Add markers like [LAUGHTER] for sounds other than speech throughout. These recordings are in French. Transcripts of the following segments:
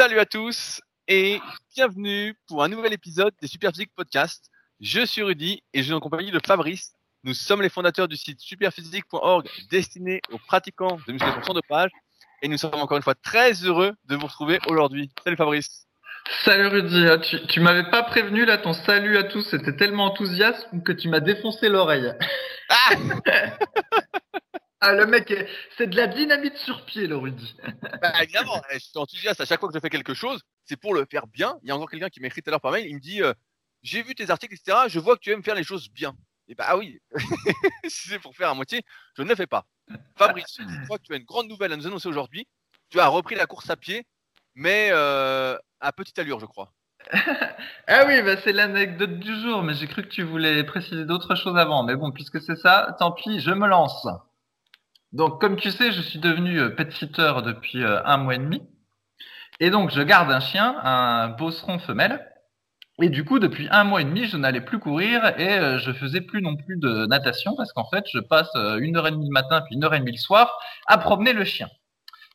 Salut à tous et bienvenue pour un nouvel épisode des Superphysique Podcast. Je suis Rudy et je suis en compagnie de Fabrice. Nous sommes les fondateurs du site superphysique.org destiné aux pratiquants de musculation sans dopage et nous sommes encore une fois très heureux de vous retrouver aujourd'hui. Salut Fabrice. Salut Rudy, Ah, tu, tu m'avais pas prévenu là, ton salut à tous, c'était tellement enthousiaste que tu m'as défoncé l'oreille. Ah [LAUGHS] Ah le mec, est- c'est de la dynamite sur pied le Rudy. bah, évidemment, je suis enthousiaste à chaque fois que je fais quelque chose, c'est pour le faire bien. Il y a encore quelqu'un qui m'a écrit tout à l'heure par mail, il me dit euh, j'ai vu tes articles, etc. Je vois que tu aimes faire les choses bien. Et bah ah oui, [LAUGHS] si c'est pour faire à moitié, je ne le fais pas. Fabrice, je crois que tu as une grande nouvelle à nous annoncer aujourd'hui. Tu as repris la course à pied, mais euh, à petite allure, je crois. [LAUGHS] Ah oui, bah c'est l'anecdote du jour, mais j'ai cru que tu voulais préciser d'autres choses avant. Mais bon, puisque c'est ça, tant pis, je me lance. Donc, comme tu sais, je suis devenu euh, pet sitter depuis euh, un mois et demi. Et donc, je garde un chien, un bosseron femelle. Et du coup, depuis un mois et demi, je n'allais plus courir et euh, je faisais plus non plus de natation parce qu'en fait, je passe une heure et demie le matin puis une heure et demie le soir à promener le chien.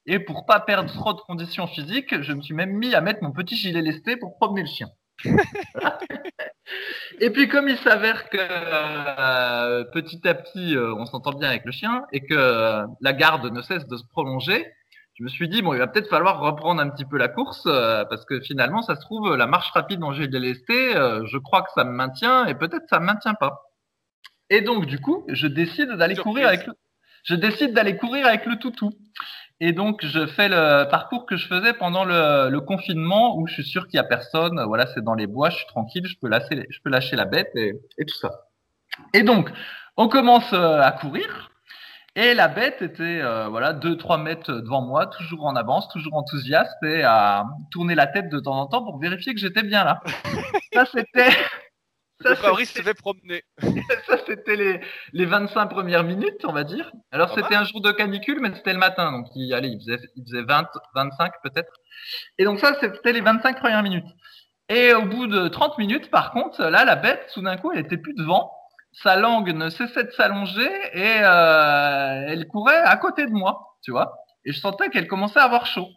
Et pour pas perdre trop de conditions physiques, je me suis même mis à mettre mon petit gilet lesté pour promener le chien. [LAUGHS] et puis comme il s'avère que euh, petit à petit euh, on s'entend bien avec le chien et que euh, la garde ne cesse de se prolonger, je me suis dit bon il va peut-être falloir reprendre un petit peu la course parce que finalement ça se trouve la marche rapide dont j'ai lesté, euh, je crois que ça me maintient et peut-être ça me maintient pas. Et donc du coup je décide d'aller courir avec le, je décide d'aller courir avec le toutou. Et donc, je fais le parcours que je faisais pendant le, le confinement où je suis sûr qu'il y a personne. Voilà, c'est dans les bois, je suis tranquille, je peux lâcher, je peux lâcher la bête et, et tout ça. Et donc, on commence euh, à courir. Et la bête était, euh, voilà, 2-3 mètres devant moi, toujours en avance, toujours enthousiaste et à tourner la tête de temps en temps pour vérifier que j'étais bien là. [LAUGHS] ça, c'était, ça, Le Fabrice se fait promener. [LAUGHS] ça, c'était les, les 25 premières minutes, on va dire. Alors, c'était un jour de canicule, mais c'était le matin. Donc, il, allez, il faisait, il faisait 20, 25 peut-être. Et donc, ça, c'était les 25 premières minutes. Et au bout de 30 minutes, par contre, là, la bête, tout d'un coup, elle était plus devant. Sa langue ne cessait de s'allonger et euh, elle courait à côté de moi, tu vois. Et je sentais qu'elle commençait à avoir chaud.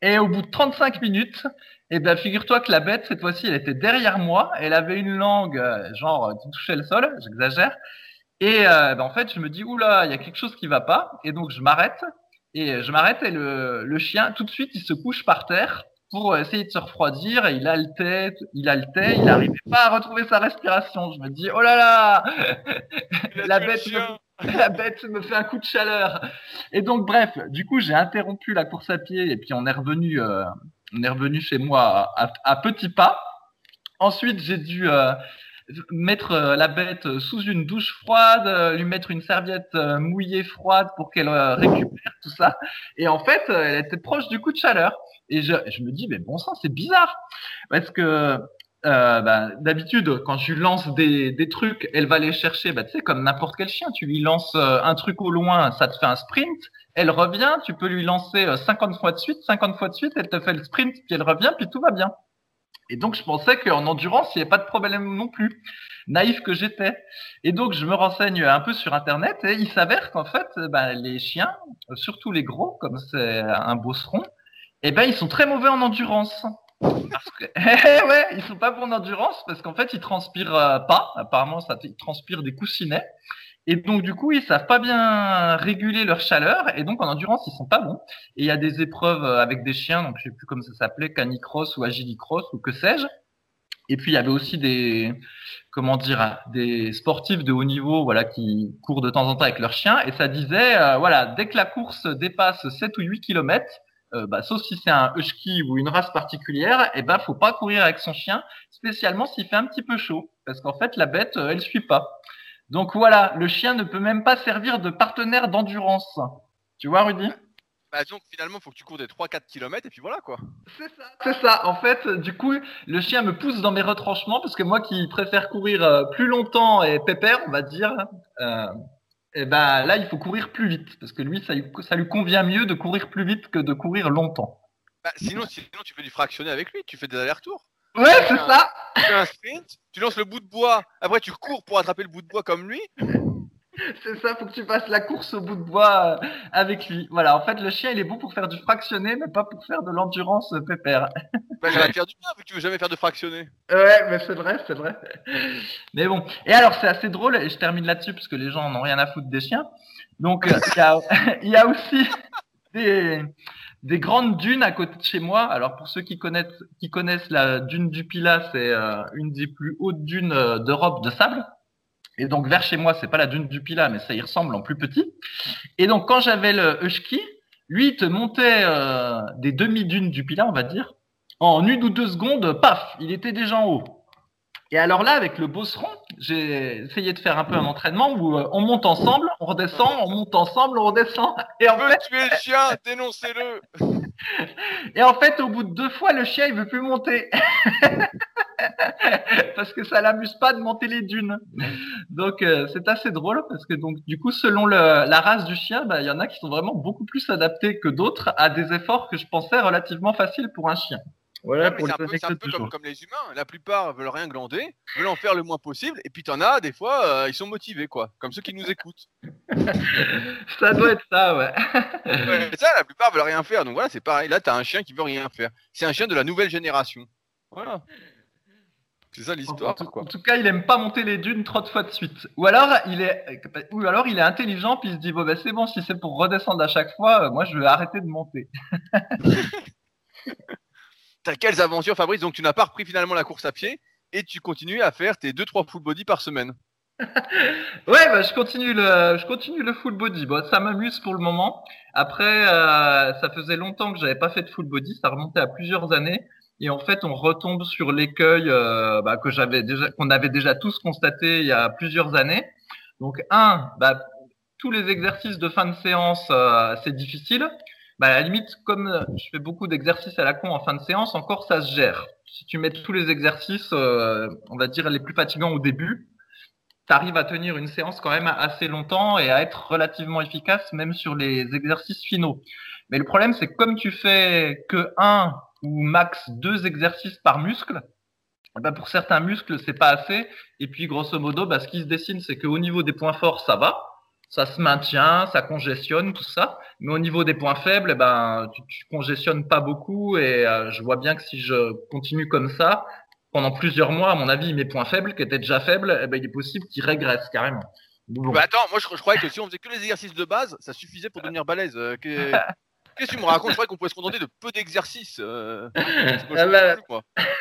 Et au bout de 35 minutes, eh ben, figure-toi que la bête, cette fois-ci, elle était derrière moi. Elle avait une langue, euh, genre, qui touchait le sol, j'exagère. Et euh, ben, en fait, je me dis, oula, il y a quelque chose qui va pas. Et donc, je m'arrête. Et je m'arrête et le, le chien, tout de suite, il se couche par terre pour essayer de se refroidir. Et il haletait, il haletait, il n'arrivait pas à retrouver sa respiration. Je me dis, oh là là [LAUGHS] La bête [LAUGHS] la bête me fait un coup de chaleur. Et donc, bref, du coup, j'ai interrompu la course à pied et puis on est revenu, euh, on est revenu chez moi à, à petits pas. Ensuite, j'ai dû euh, mettre euh, la bête sous une douche froide, euh, lui mettre une serviette euh, mouillée froide pour qu'elle récupère tout ça. Et en fait, elle était proche du coup de chaleur. Et je, je me dis, mais bon sang, c'est bizarre. Parce que euh, bah, d'habitude, quand je lance des, des trucs, elle va les chercher, bah, tu sais, comme n'importe quel chien. Tu lui lances euh, un truc au loin, ça te fait un sprint. Elle revient, tu peux lui lancer euh, 50 fois de suite, 50 fois de suite, elle te fait le sprint, puis elle revient, puis tout va bien. Et donc, je pensais qu'en endurance, il n'y avait pas de problème non plus. Naïf que j'étais. Et donc, je me renseigne un peu sur Internet et il s'avère qu'en fait, euh, bah, les chiens, euh, surtout les gros, comme c'est un bosseron, eh ben, ils sont très mauvais en endurance. Parce que, [LAUGHS] eh ouais, ils sont pas bons en endurance parce qu'en fait, ils transpirent euh, pas. Apparemment, ça, ils transpirent des coussinets. Et donc, du coup, ils savent pas bien réguler leur chaleur. Et donc, en endurance, ils sont pas bons. Et il y a des épreuves euh, avec des chiens, donc je sais plus comment ça s'appelait, canicross ou agilicross ou que sais-je. Et puis, il y avait aussi des, comment dire, des sportifs de haut niveau, voilà, qui courent de temps en temps avec leurs chiens. Et ça disait, euh, voilà, dès que la course dépasse 7 ou 8 kilomètres, euh, bah, sauf si c'est un husky ou une race particulière, et ben faut pas courir avec son chien, spécialement s'il fait un petit peu chaud, parce qu'en fait la bête euh, elle suit pas. Donc voilà, le chien ne peut même pas servir de partenaire d'endurance. Tu vois Rudy? Bah, donc finalement, faut que tu cours des 3-4 km et puis voilà quoi. C'est ça. C'est ça. En fait, du coup, le chien me pousse dans mes retranchements parce que moi qui préfère courir euh, plus longtemps et pépère, on va dire, euh, et ben là il faut courir plus vite parce que lui ça, lui ça lui convient mieux de courir plus vite que de courir longtemps. Bah, sinon, sinon, tu fais du fractionné avec lui, tu fais des allers-retours. Ouais, c'est ça. Tu fais un sprint, tu lances le bout de bois, après tu cours pour attraper le bout de bois comme lui. [LAUGHS] C'est ça, faut que tu fasses la course au bout de bois euh, avec lui. Voilà, en fait, le chien, il est bon pour faire du fractionné, mais pas pour faire de l'endurance pépère. [LAUGHS] Bah, j'aurais faire du bien, vu que tu veux jamais faire de fractionné. Ouais, mais c'est vrai, c'est vrai. [LAUGHS] Mais bon. Et alors, c'est assez drôle, et je termine là-dessus, parce que les gens n'ont rien à foutre des chiens. Donc, euh, il y, a, il y a aussi des, des grandes dunes à côté de chez moi. Alors, pour ceux qui connaissent, qui connaissent la dune du Pilat, c'est euh, une des plus hautes dunes euh, d'Europe de sable. Et donc, vers chez moi, c'est pas la dune du Pilat, mais ça y ressemble en plus petit. Et donc, quand j'avais le Husky, lui, il te montait euh, des demi-dunes du Pilat, on va dire. En une ou deux secondes, paf, il était déjà en haut. Et alors là, avec le bosseron, j'ai essayé de faire un peu un entraînement où euh, on monte ensemble, on redescend, on monte ensemble, on redescend. [LAUGHS] Et en fait, tuer le chien, dénoncez-le. [LAUGHS] et en fait, au bout de deux fois, le chien, il veut plus monter. [LAUGHS] [LAUGHS] parce que ça l'amuse pas de monter les dunes. Donc euh, c'est assez drôle parce que donc du coup selon le, la race du chien, bah, il y en a qui sont vraiment beaucoup plus adaptés que d'autres à des efforts que je pensais relativement faciles pour un chien. Voilà Ouais, c'est un peu, un comme, les humains. La plupart veulent rien glander, veulent en faire le moins possible. Et puis t'en as, des fois, euh, ils sont motivés, quoi. Comme ceux qui nous écoutent. [LAUGHS] Ça doit être ça, ouais. Ouais, c'est ça, la plupart veulent rien faire. Donc voilà, c'est pareil. Là, t'as un chien qui veut rien faire. C'est un chien de la nouvelle génération. Voilà. C'est ça En, l'histoire, tout- quoi. en tout cas, il aime pas monter les dunes trop de fois de suite. Ou alors il est, ou alors il est intelligent puis il se dit bon ben c'est bon si c'est pour redescendre à chaque fois, euh, moi je vais arrêter de monter. [LAUGHS] T'as quelles aventures, Fabrice? Donc tu n'as pas repris finalement la course à pied et tu continues à faire tes 2-3 full body par semaine. [LAUGHS] Ouais, bah, je continue le, je continue le full body. Bon, ça m'amuse pour le moment. Après, euh, ça faisait longtemps que j'avais pas fait de full body. Ça remontait à plusieurs années. Et en fait, on retombe sur l'écueil euh, bah, que qu'on avait déjà tous constaté il y a plusieurs années. Donc, un, bah, tous les exercices de fin de séance, euh, c'est difficile. Bah, à la limite, comme euh, je fais beaucoup d'exercices à la con en fin de séance, encore ça se gère. Si tu mets tous les exercices, on va dire les plus fatigants au début, t'arrives à tenir une séance quand même assez longtemps et à être relativement efficace même sur les exercices finaux. Mais le problème, c'est que comme tu fais que un ou max deux exercices par muscle, eh ben pour certains muscles, c'est pas assez. Et puis, grosso modo, bah, ce qui se dessine, c'est qu'au niveau des points forts, ça va. Ça se maintient, ça congestionne, tout ça. Mais au niveau des points faibles, eh ben, tu, tu congestionnes pas beaucoup. Et euh, je vois bien que si je continue comme ça, pendant plusieurs mois, à mon avis, mes points faibles, qui étaient déjà faibles, eh ben, il est possible qu'ils régressent carrément. Bon. Bah attends, moi je, je croyais que si on faisait que les exercices de base, ça suffisait pour devenir balèze. Euh, que- [LAUGHS] Qu'est-ce que tu me racontes? Je croyais qu'on pouvait se contenter de peu d'exercices. Euh... [LAUGHS] Ah bah,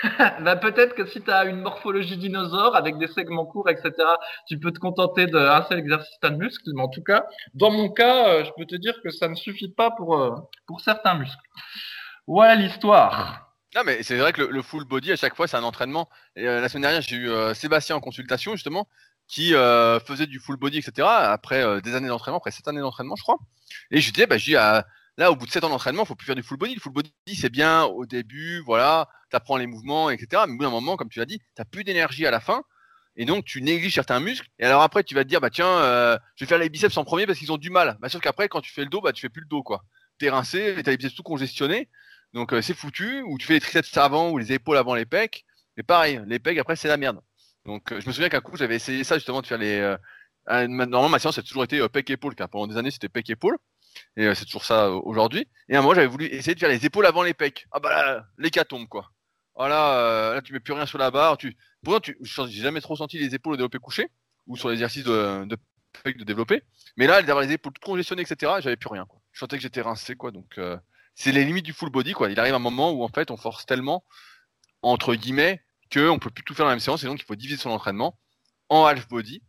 [LAUGHS] bah, peut-être que si tu as une morphologie dinosaure avec des segments courts, etc., tu peux te contenter d'un seul exercice de muscle. Mais en tout cas, dans mon cas, euh, je peux te dire que ça ne suffit pas pour, euh, pour certains muscles. Voilà l'histoire. Non, mais c'est vrai que le, le full body, à chaque fois, c'est un entraînement. Et, euh, la semaine dernière, j'ai eu Sébastien en consultation, justement, qui faisait du full body, etc., après des années d'entraînement, après 7 années d'entraînement, je crois. Et je disais, bah, je dis, ah, là, au bout de 7 ans d'entraînement, faut plus faire du full body. Le full body, c'est bien au début, voilà, tu apprends les mouvements, etc. Mais au bout d'un moment, comme tu l'as dit, tu plus d'énergie à la fin. Et donc, tu négliges certains muscles. Et alors après, tu vas te dire, bah tiens, euh, je vais faire les biceps en premier parce qu'ils ont du mal. Bah, sauf qu'après, quand tu fais le dos, bah, tu fais plus le dos, quoi. T'es rincé, t'as les biceps tout congestionnés. Donc, euh, c'est foutu. Ou tu fais les triceps avant ou les épaules avant les pecs. Mais pareil, les pecs, après, c'est la merde. Donc, euh, je me souviens qu'un coup, j'avais essayé ça, justement, de faire les. normalement, ma séance a toujours été euh, pec-épaule, car pendant des années, c'était pec-épaule. Et euh, c'est toujours ça euh, aujourd'hui. Et à un moment, j'avais voulu essayer de faire les épaules avant les pecs. Ah bah là, l'hécatombe, quoi. Ah là, euh, là, tu mets plus rien sur la barre. Tu... Pourtant, tu... j'ai jamais trop senti les épaules au développé couché ou sur l'exercice de, de de développer. Mais là, d'avoir les épaules toutes congestionnées, etc., j'avais plus rien. Je sentais que j'étais rincé, quoi. Donc, euh, c'est les limites du full body, quoi. Il arrive un moment où, en fait, on force tellement, entre guillemets, qu'on peut plus tout faire dans la même séance et donc il faut diviser son entraînement en half body.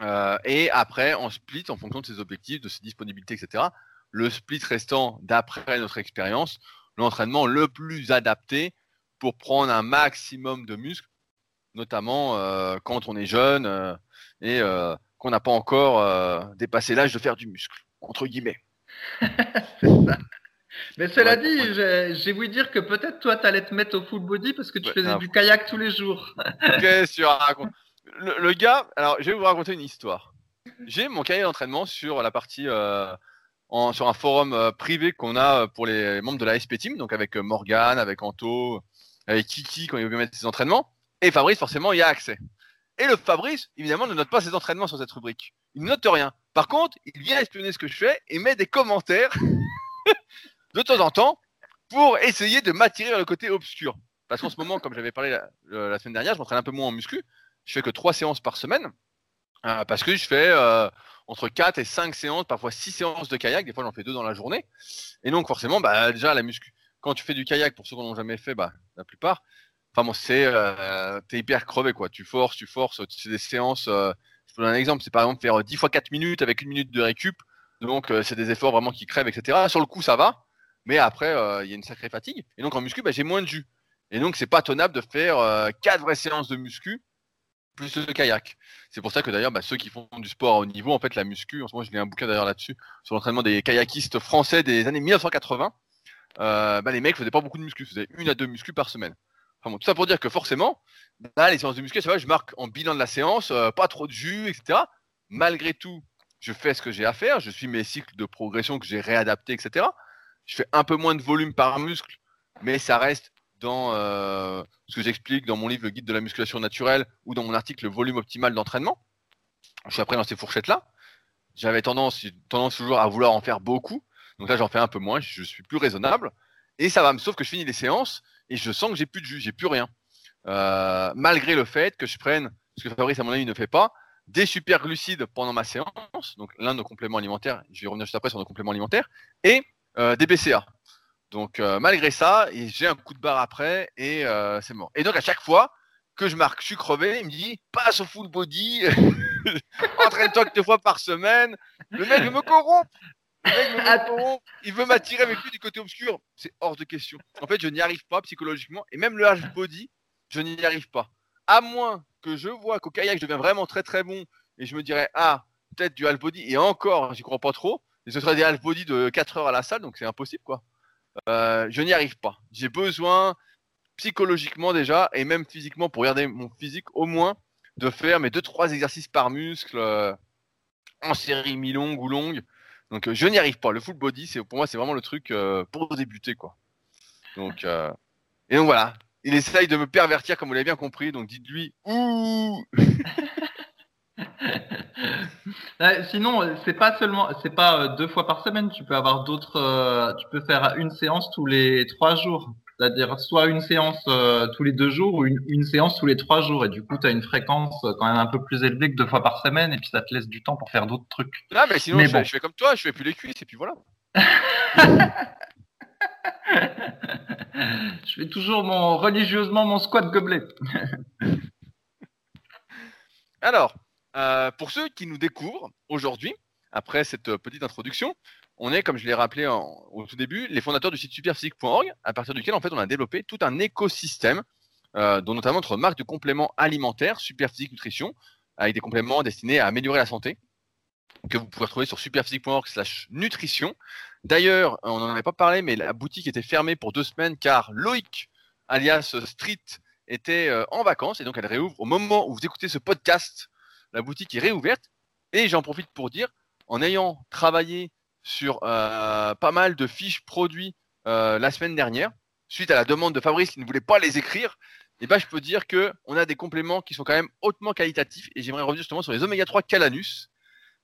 Euh, et après, en split, en fonction de ses objectifs, de ses disponibilités, etc. Le split restant, d'après notre expérience, l'entraînement le plus adapté pour prendre un maximum de muscles, notamment euh, quand on est jeune euh, et qu'on n'a pas encore dépassé l'âge de faire du muscle, entre guillemets. [LAUGHS] Mais cela Ouais, dit, ouais. j'ai- voulu dire que peut-être toi, t'allais te mettre au full body parce que tu Ouais, faisais du kayak tous les jours. Qu'est-ce que tu racontes? Le, gars, alors je vais vous raconter une histoire. J'ai mon cahier d'entraînement sur la partie, euh, sur un forum euh, privé qu'on a euh, pour les membres de la SP Team, donc avec Morgan, avec Anto, avec Kiki quand il veut mettre ses entraînements. Et Fabrice, forcément, il y a accès. Et le Fabrice, évidemment, ne note pas ses entraînements sur cette rubrique. Il ne note rien. Par contre, il vient espionner ce que je fais et met des commentaires [LAUGHS] de temps en temps pour essayer de m'attirer vers le côté obscur. Parce qu'en ce moment, comme j'avais parlé la, semaine dernière, je m'entraîne un peu moins en muscu. Je fais que trois séances par semaine. Euh, parce que je fais euh, entre 4 et 5 séances, parfois 6 séances de kayak. Des fois, j'en fais deux dans la journée. Et donc, forcément, bah, déjà, la muscu. Quand tu fais du kayak, pour ceux qui n'ont jamais fait, bah, la plupart, enfin, bon, c'est, euh, t'es hyper crevé, quoi. Tu forces, tu forces. C'est des séances. Euh, je peux donner un exemple. C'est par exemple faire 10 fois 4 minutes avec une minute de récup. Donc, c'est des efforts vraiment qui crèvent, etc. Sur le coup, ça va. Mais après, il y a une sacrée fatigue. Et donc, en muscu, bah, j'ai moins de jus. Et donc, c'est pas tenable de faire 4 vraies séances de muscu plus le kayak. C'est pour ça que d'ailleurs, bah, ceux qui font du sport à haut niveau, en fait, la muscu, en ce moment, je lis un bouquin d'ailleurs là-dessus, sur l'entraînement des kayakistes français des années 1980. Euh, bah, les mecs faisaient pas beaucoup de muscu, faisaient une à deux muscu par semaine. Tout ça pour dire que forcément, bah, les séances de muscu, ça va, je marque en bilan de la séance, euh, pas trop de jus, etc. Malgré tout, je fais ce que j'ai à faire, je suis mes cycles de progression que j'ai réadaptés, etc. Je fais un peu moins de volume par muscle, mais ça reste dans euh, ce que j'explique dans mon livre Le guide de la musculation naturelle ou dans mon article Le volume optimal d'entraînement. Je suis après dans ces fourchettes-là. J'avais tendance, tendance toujours à vouloir en faire beaucoup. Donc là, j'en fais un peu moins. Je suis plus raisonnable. Et ça va, me sauf que je finis les séances et je sens que j'ai plus de jus, j'ai plus rien. Euh, malgré le fait que je prenne, ce que Fabrice à mon avis ne fait pas, des super glucides pendant ma séance, donc l'un de nos compléments alimentaires, je vais revenir juste après sur nos compléments alimentaires, et euh, des BCA. Donc euh, malgré ça, j'ai un coup de barre après et euh, c'est mort. Et donc à chaque fois que je marque, je suis crevé, il me dit passe au full body, [LAUGHS] entraîne-toi deux fois par semaine. Le mec veut me corrompre. Le mec veut me corrompre. Il veut m'attirer avec lui du côté obscur. C'est hors de question. En fait, je n'y arrive pas psychologiquement et même le half body, je n'y arrive pas. À moins que je vois qu'au kayak, je deviens vraiment très très bon et je me dirais ah peut-être du half body et encore, j'y crois pas trop. Et ce serait des half body de 4 heures à la salle, donc c'est impossible quoi. Euh, je n'y arrive pas. J'ai besoin psychologiquement déjà et même physiquement pour garder mon physique au moins de faire mes 2-3 exercices par muscle euh, en série mi-longue ou longue. Donc euh, je n'y arrive pas. Le full body, c'est pour moi c'est vraiment le truc pour débuter quoi. Donc et donc voilà. Il essaye de me pervertir comme vous l'avez bien compris. Donc dites-lui ouh. [LAUGHS] [LAUGHS] Euh, sinon, c'est pas seulement, c'est pas euh, deux fois par semaine. Tu peux avoir d'autres. Euh, tu peux faire une séance tous les trois jours. C'est-à-dire soit une séance tous les deux jours ou une, séance tous les trois jours. Et du coup, tu as une fréquence quand même un peu plus élevée que deux fois par semaine. Et puis ça te laisse du temps pour faire d'autres trucs. Ah, mais sinon, je, fais, je, fais, comme toi, je fais plus les cuisses et puis voilà. [LAUGHS] je fais toujours mon religieusement mon squat gobelet. Alors, euh, pour ceux qui nous découvrent aujourd'hui, après cette euh, petite introduction, on est, comme je l'ai rappelé au tout début, les fondateurs du site superphysique.org, à partir duquel en fait on a développé tout un écosystème, euh, dont notamment notre marque de compléments alimentaires, Superphysique Nutrition, avec des compléments destinés à améliorer la santé, que vous pouvez retrouver sur superphysique.org/slash nutrition. D'ailleurs, on n'en avait pas parlé, mais la boutique était fermée pour deux semaines car Loïc, alias Street, était en vacances et donc elle réouvre au moment où vous écoutez ce podcast la boutique est réouverte. Et j'en profite pour dire, en ayant travaillé sur euh, pas mal de fiches produits euh, la semaine dernière, suite à la demande de Fabrice qui ne voulait pas les écrire, eh ben, je peux dire qu'on a des compléments qui sont quand même hautement qualitatifs. Et j'aimerais revenir justement sur les oméga 3 Calanus,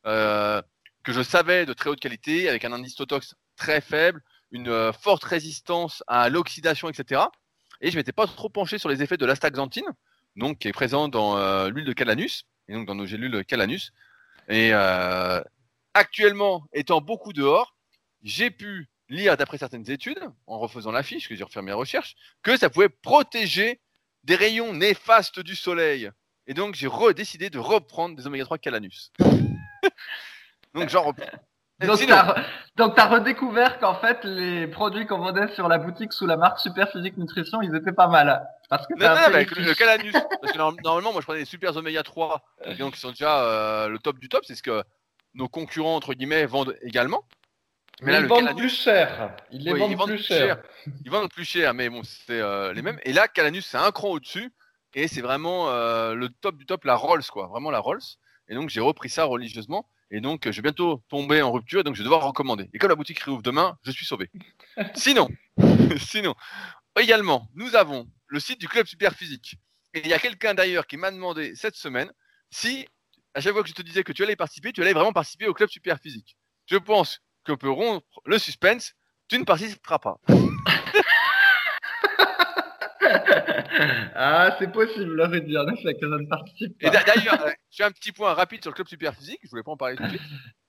euh, que je savais de très haute qualité, avec un indice Totox très faible, une forte résistance à l'oxydation, etc. Et je m'étais pas trop penché sur les effets de l'astaxanthine, donc qui est présent dans l'huile de Calanus et donc dans nos gélules Calanus. Et euh, actuellement, étant beaucoup dehors, j'ai pu lire d'après certaines études, en refaisant la fiche, que j'ai refait mes recherches, que ça pouvait protéger des rayons néfastes du soleil. Et donc j'ai décidé de reprendre des oméga 3 Calanus. [LAUGHS] donc j'en reprends. [LAUGHS] Donc, tu as redécouvert qu'en fait, les produits qu'on vendait sur la boutique sous la marque Super Physique Nutrition, ils étaient pas mal. Parce que non, non, avec le, Calanus. [LAUGHS] parce que normalement, moi, je prenais des Super Oméga 3, donc ils sont déjà euh, le top du top. C'est ce que nos concurrents, entre guillemets, vendent également. Mais, là, ils vendent plus cher. Ils les vendent, plus cher. Ils vendent plus cher, mais bon, c'est euh, les mêmes. Et là, Calanus, c'est un cran au-dessus. Et c'est vraiment euh, le top du top, la Rolls, quoi. Vraiment la Rolls. Et donc, j'ai repris ça religieusement. Et donc, je vais bientôt tomber en rupture, et donc je vais devoir recommander. Et comme la boutique réouvre demain, je suis sauvé. [LAUGHS] sinon, [LAUGHS] sinon, également, nous avons le site du Club Super Physique. Et il y a quelqu'un d'ailleurs qui m'a demandé cette semaine si, à chaque fois que je te disais que tu allais participer, tu allais vraiment participer au club super physique. Je pense qu'on peut rompre le suspense, tu ne participeras pas. [LAUGHS] ah, c'est possible, là, Rudy, en effet, que je ne participe pas. Et d'a- d'ailleurs, euh, je fais un petit point rapide sur le club super physique, je voulais pas en parler tout de suite,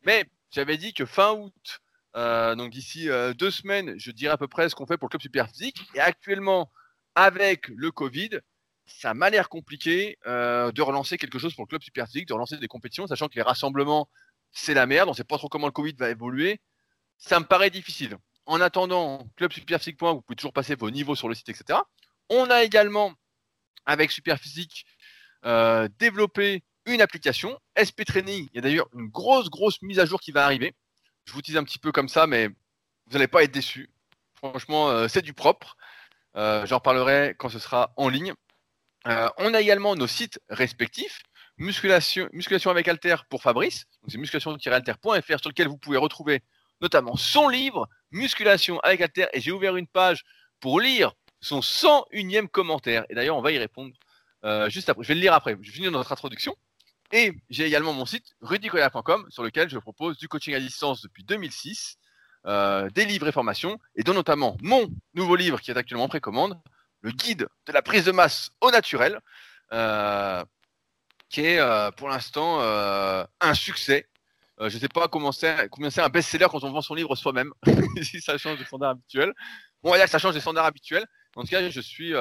mais j'avais dit que fin août, euh, donc d'ici euh, deux semaines, je dirai à peu près ce qu'on fait pour le club super physique. Et actuellement, avec le Covid, ça m'a l'air compliqué euh, de relancer quelque chose pour le club super physique, de relancer des compétitions, sachant que les rassemblements, c'est la merde, on sait pas trop comment le Covid va évoluer. Ça me paraît difficile. En attendant, clubsuperphysique.org, vous pouvez toujours passer vos niveaux sur le site, etc. On a également, avec Superphysique, euh, développé une application, SP Training. Il y a d'ailleurs une grosse, grosse mise à jour qui va arriver. Je vous tease un petit peu comme ça, mais vous n'allez pas être déçus. Franchement, euh, c'est du propre. Euh, J'en parlerai quand ce sera en ligne. Euh, on a également nos sites respectifs. Musculation, musculation avec Alter pour Fabrice. C'est musculation-alter.fr sur lequel vous pouvez retrouver notamment son livre Musculation avec Alter. Et j'ai ouvert une page pour lire son 101e commentaire. Et d'ailleurs, on va y répondre euh, juste après. Je vais le lire après. Je vais finir notre introduction. Et j'ai également mon site rudicoya.com sur lequel je propose du coaching à distance depuis 2006, euh, des livres et formations, et dont notamment mon nouveau livre qui est actuellement en précommande, le guide de la prise de masse au naturel, euh, qui est euh, pour l'instant un succès. Je ne sais pas comment c'est, un best-seller quand on vend son livre soi-même, [LAUGHS] si ça change des standards habituels. Bon, ça change des standards habituels. En tout cas, je suis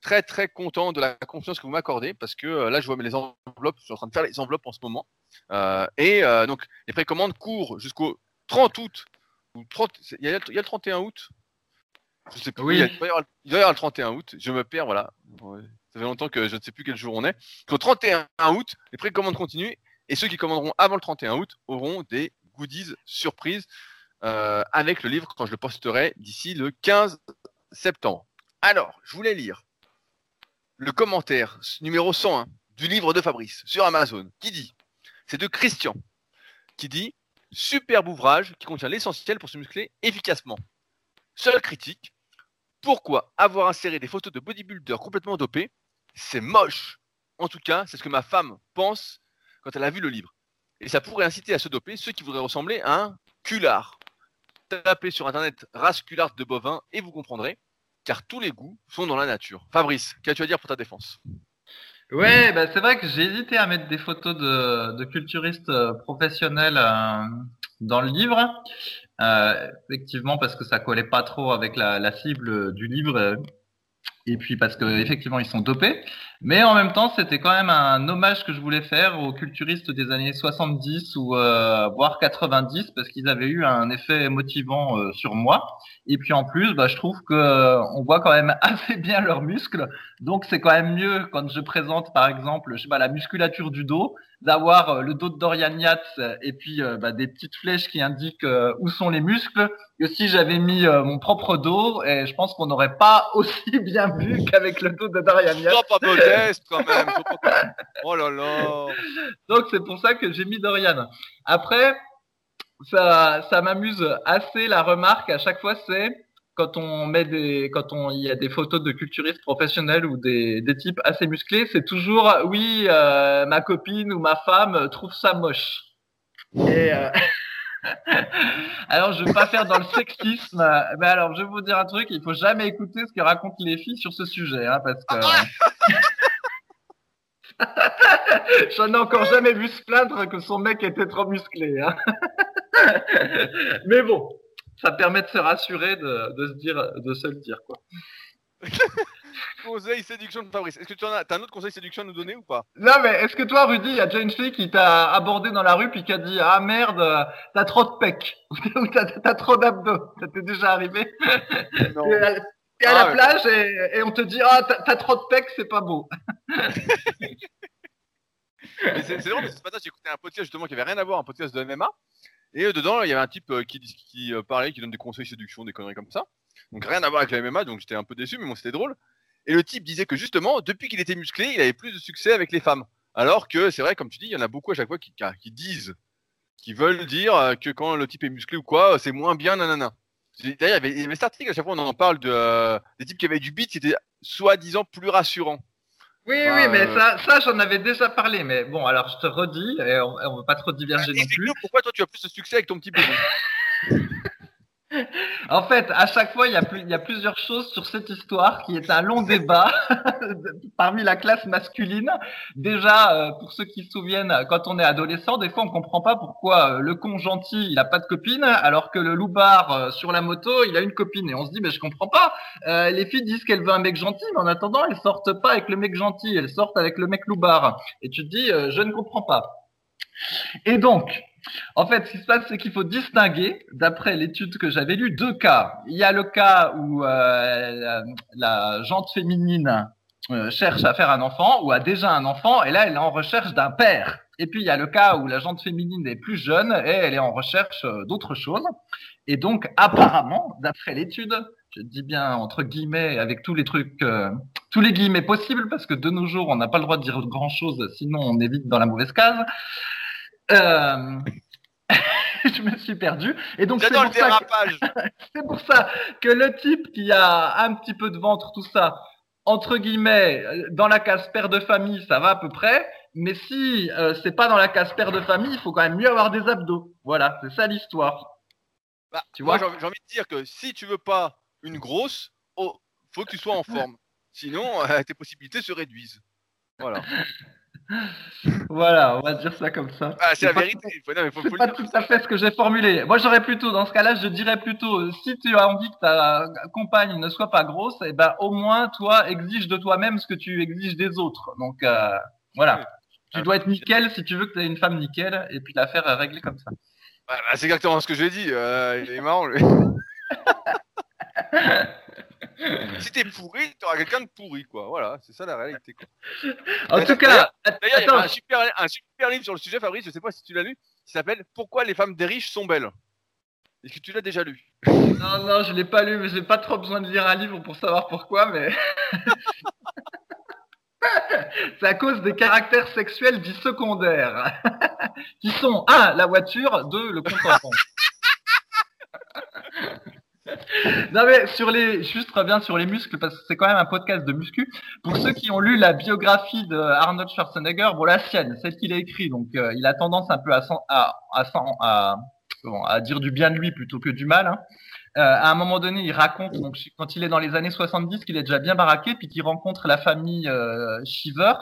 très très content de la confiance que vous m'accordez parce que là, je vois les enveloppes. Je suis en train de faire les enveloppes en ce moment. Et donc, les précommandes courent jusqu'au 30 août. Ou 30, c'est- il, y a, il y a le 31 août Je sais plus. Oui. Il, y a- il doit y avoir, il doit y avoir le 31 août. Je me perds, voilà. Ça fait longtemps que je ne sais plus quel jour on est. Au 31 août, les précommandes continuent. Et ceux qui commanderont avant le 31 août auront des goodies surprises euh, avec le livre quand je le posterai d'ici le 15 septembre. Alors, je voulais lire le commentaire numéro 101 du livre de Fabrice sur Amazon qui dit, c'est de Christian, qui dit superbe ouvrage qui contient l'essentiel pour se muscler efficacement. Seule critique, pourquoi avoir inséré des photos de bodybuilders complètement dopés? C'est moche. En tout cas, c'est ce que ma femme pense quand elle a vu le livre. Et ça pourrait inciter à se doper ceux qui voudraient ressembler à un culard. Tapez sur internet race culard de bovin et vous comprendrez, car tous les goûts sont dans la nature. Fabrice, qu'as-tu à dire pour ta défense? Ouais, bah c'est vrai que j'ai hésité à mettre des photos de, de culturistes euh, professionnels euh, dans le livre. Euh, effectivement, parce que ça collait pas trop avec la, la cible du livre. Et puis parce que effectivement ils sont dopés. Mais en même temps, c'était quand même un hommage que je voulais faire aux culturistes des années 70 ou euh, voire 90 parce qu'ils avaient eu un effet motivant euh, sur moi. Et puis en plus, bah, je trouve que euh, on voit quand même [LAUGHS] assez bien leurs muscles. Donc c'est quand même mieux quand je présente par exemple, je sais pas, la musculature du dos, d'avoir euh, le dos de Dorian Yates et puis euh, bah, des petites flèches qui indiquent où sont les muscles, que si j'avais mis mon propre dos, et je pense qu'on n'aurait pas [LAUGHS] aussi bien vu qu'avec le dos de Dorian Yates. Modeste quand même. [LAUGHS] Oh là là. Donc c'est pour ça que j'ai mis Dorian. Après, ça, ça m'amuse assez la remarque à chaque fois, c'est quand on met des, quand on, il y a des photos de culturistes professionnels ou des, des types assez musclés, c'est toujours oui, euh, ma copine ou ma femme trouve ça moche. Et euh, [LAUGHS] alors je vais pas faire dans le sexisme, mais alors je vais vous dire un truc, il faut jamais écouter ce que racontent les filles sur ce sujet, hein, parce que [LAUGHS] [LAUGHS] J'en ai encore jamais vu se plaindre que son mec était trop musclé. Hein. [LAUGHS] Mais bon, ça permet de se rassurer, de, de se dire, de se le dire quoi. [LAUGHS] Conseil séduction de Fabrice. Est-ce que tu en as, t'as un autre conseil séduction à nous donner ou pas? Non mais est-ce que toi, Rudy, il y a déjà une fille qui t'a abordé dans la rue puis qui a dit ah merde, t'as trop de pecs ou t'as, t'as trop d'abdos. Ça t'est déjà arrivé? Non. T'es à, Ah la ouais. plage et, et on te dit ah t'as, t'as trop de pecs, c'est pas beau. [LAUGHS] C'est drôle, ce matin, j'ai écouté un podcast justement qui avait rien à voir, un podcast de MMA. Et euh, dedans, il y avait un type euh, qui, qui euh, parlait, qui donne des conseils séduction, des conneries comme ça. Donc rien à voir avec le MMA, donc j'étais un peu déçu, mais bon, c'était drôle. Et le type disait que justement, depuis qu'il était musclé, il avait plus de succès avec les femmes. Alors que c'est vrai, comme tu dis, il y en a beaucoup à chaque fois qui, disent, qui veulent dire que quand le type est musclé ou quoi, c'est moins bien, nanana. D'ailleurs, il y avait, il y avait cet article, à chaque fois, on en parle de, euh, des types qui avaient du beat qui était soi-disant plus rassurant. Oui, oui, mais ça, ça j'en avais déjà parlé. Mais bon, alors je te redis, et on, ne veut pas trop diverger non plus. Pourquoi toi tu as plus de succès avec ton petit bébé [LAUGHS] En fait, à chaque fois, il y, a il y a plusieurs choses sur cette histoire qui est un long débat [LAUGHS] parmi la classe masculine. Déjà, euh, pour ceux qui se souviennent, quand on est adolescent, des fois, on comprend pas pourquoi euh, le con gentil, il a pas de copine, alors que le loupard euh, sur la moto, il a une copine. Et on se dit, mais je comprends pas. les filles disent qu'elles veulent un mec gentil, mais en attendant, elles sortent pas avec le mec gentil, elles sortent avec le mec loupard. Et tu te dis, je ne comprends pas. Et donc, en fait, ce qui se passe, c'est qu'il faut distinguer, d'après l'étude que j'avais lue, deux cas. Il y a le cas où euh, la, jante féminine euh, cherche à faire un enfant ou a déjà un enfant, et là, elle est en recherche d'un père. Et puis, il y a le cas où la jante féminine est plus jeune et elle est en recherche euh, d'autre chose. Et donc, apparemment, d'après l'étude, je dis bien entre guillemets avec tous les trucs, tous les guillemets possibles, parce que de nos jours, on n'a pas le droit de dire grand chose, sinon on évite dans la mauvaise case. Euh, [LAUGHS] je me suis perdu. Et donc c'est pour, ça que... [LAUGHS] pour ça que le type qui a un petit peu de ventre, tout ça, entre guillemets, dans la case père de famille, ça va à peu près. Mais si euh, c'est pas dans la case père de famille, il faut quand même mieux avoir des abdos. Voilà, c'est ça l'histoire. Bah, tu vois, j'ai envie de dire que si tu veux pas une grosse, oh, faut que tu sois en forme. Sinon, euh, tes possibilités se réduisent. Voilà. [LAUGHS] voilà, on va dire ça comme ça. Ah, c'est la vérité. c'est pas tout à fait ce que j'ai formulé. Moi, j'aurais plutôt, dans ce cas-là, je dirais plutôt, si tu as envie que ta compagne ne soit pas grosse, eh ben, au moins, toi, exige de toi-même ce que tu exiges des autres. Donc, euh, voilà. Tu dois être nickel si tu veux que tu aies une femme nickel, et puis l'affaire est réglée comme ça. C'est exactement ce que j'ai dit. Euh, il est marrant, lui. [LAUGHS] si t'es pourri, t'auras quelqu'un de pourri, quoi. Voilà, c'est ça la réalité, quoi. En tout cas, d'ailleurs, il y a un super, un super livre sur le sujet, Fabrice, je sais pas si tu l'as lu, qui s'appelle Pourquoi les femmes des riches sont belles. Est-ce que tu l'as déjà lu? Non, non, je l'ai pas lu, mais j'ai pas trop besoin de lire un livre pour savoir pourquoi, mais. [LAUGHS] C'est à cause des caractères sexuels dits secondaires, [LAUGHS] qui sont 1. la voiture, 2. le compte en [LAUGHS] [LAUGHS] non mais sur les, juste reviens sur les muscles parce que c'est quand même un podcast de muscu. Pour ceux qui ont lu la biographie de Arnold Schwarzenegger, bon la sienne, celle qu'il a écrite, donc euh, il a tendance un peu à, à, à, à, dire du bien de lui plutôt que du mal. Hein. Euh, à un moment donné, il raconte donc quand il est dans les années 70 qu'il est déjà bien baraqué, puis qu'il rencontre la famille euh, Shiver,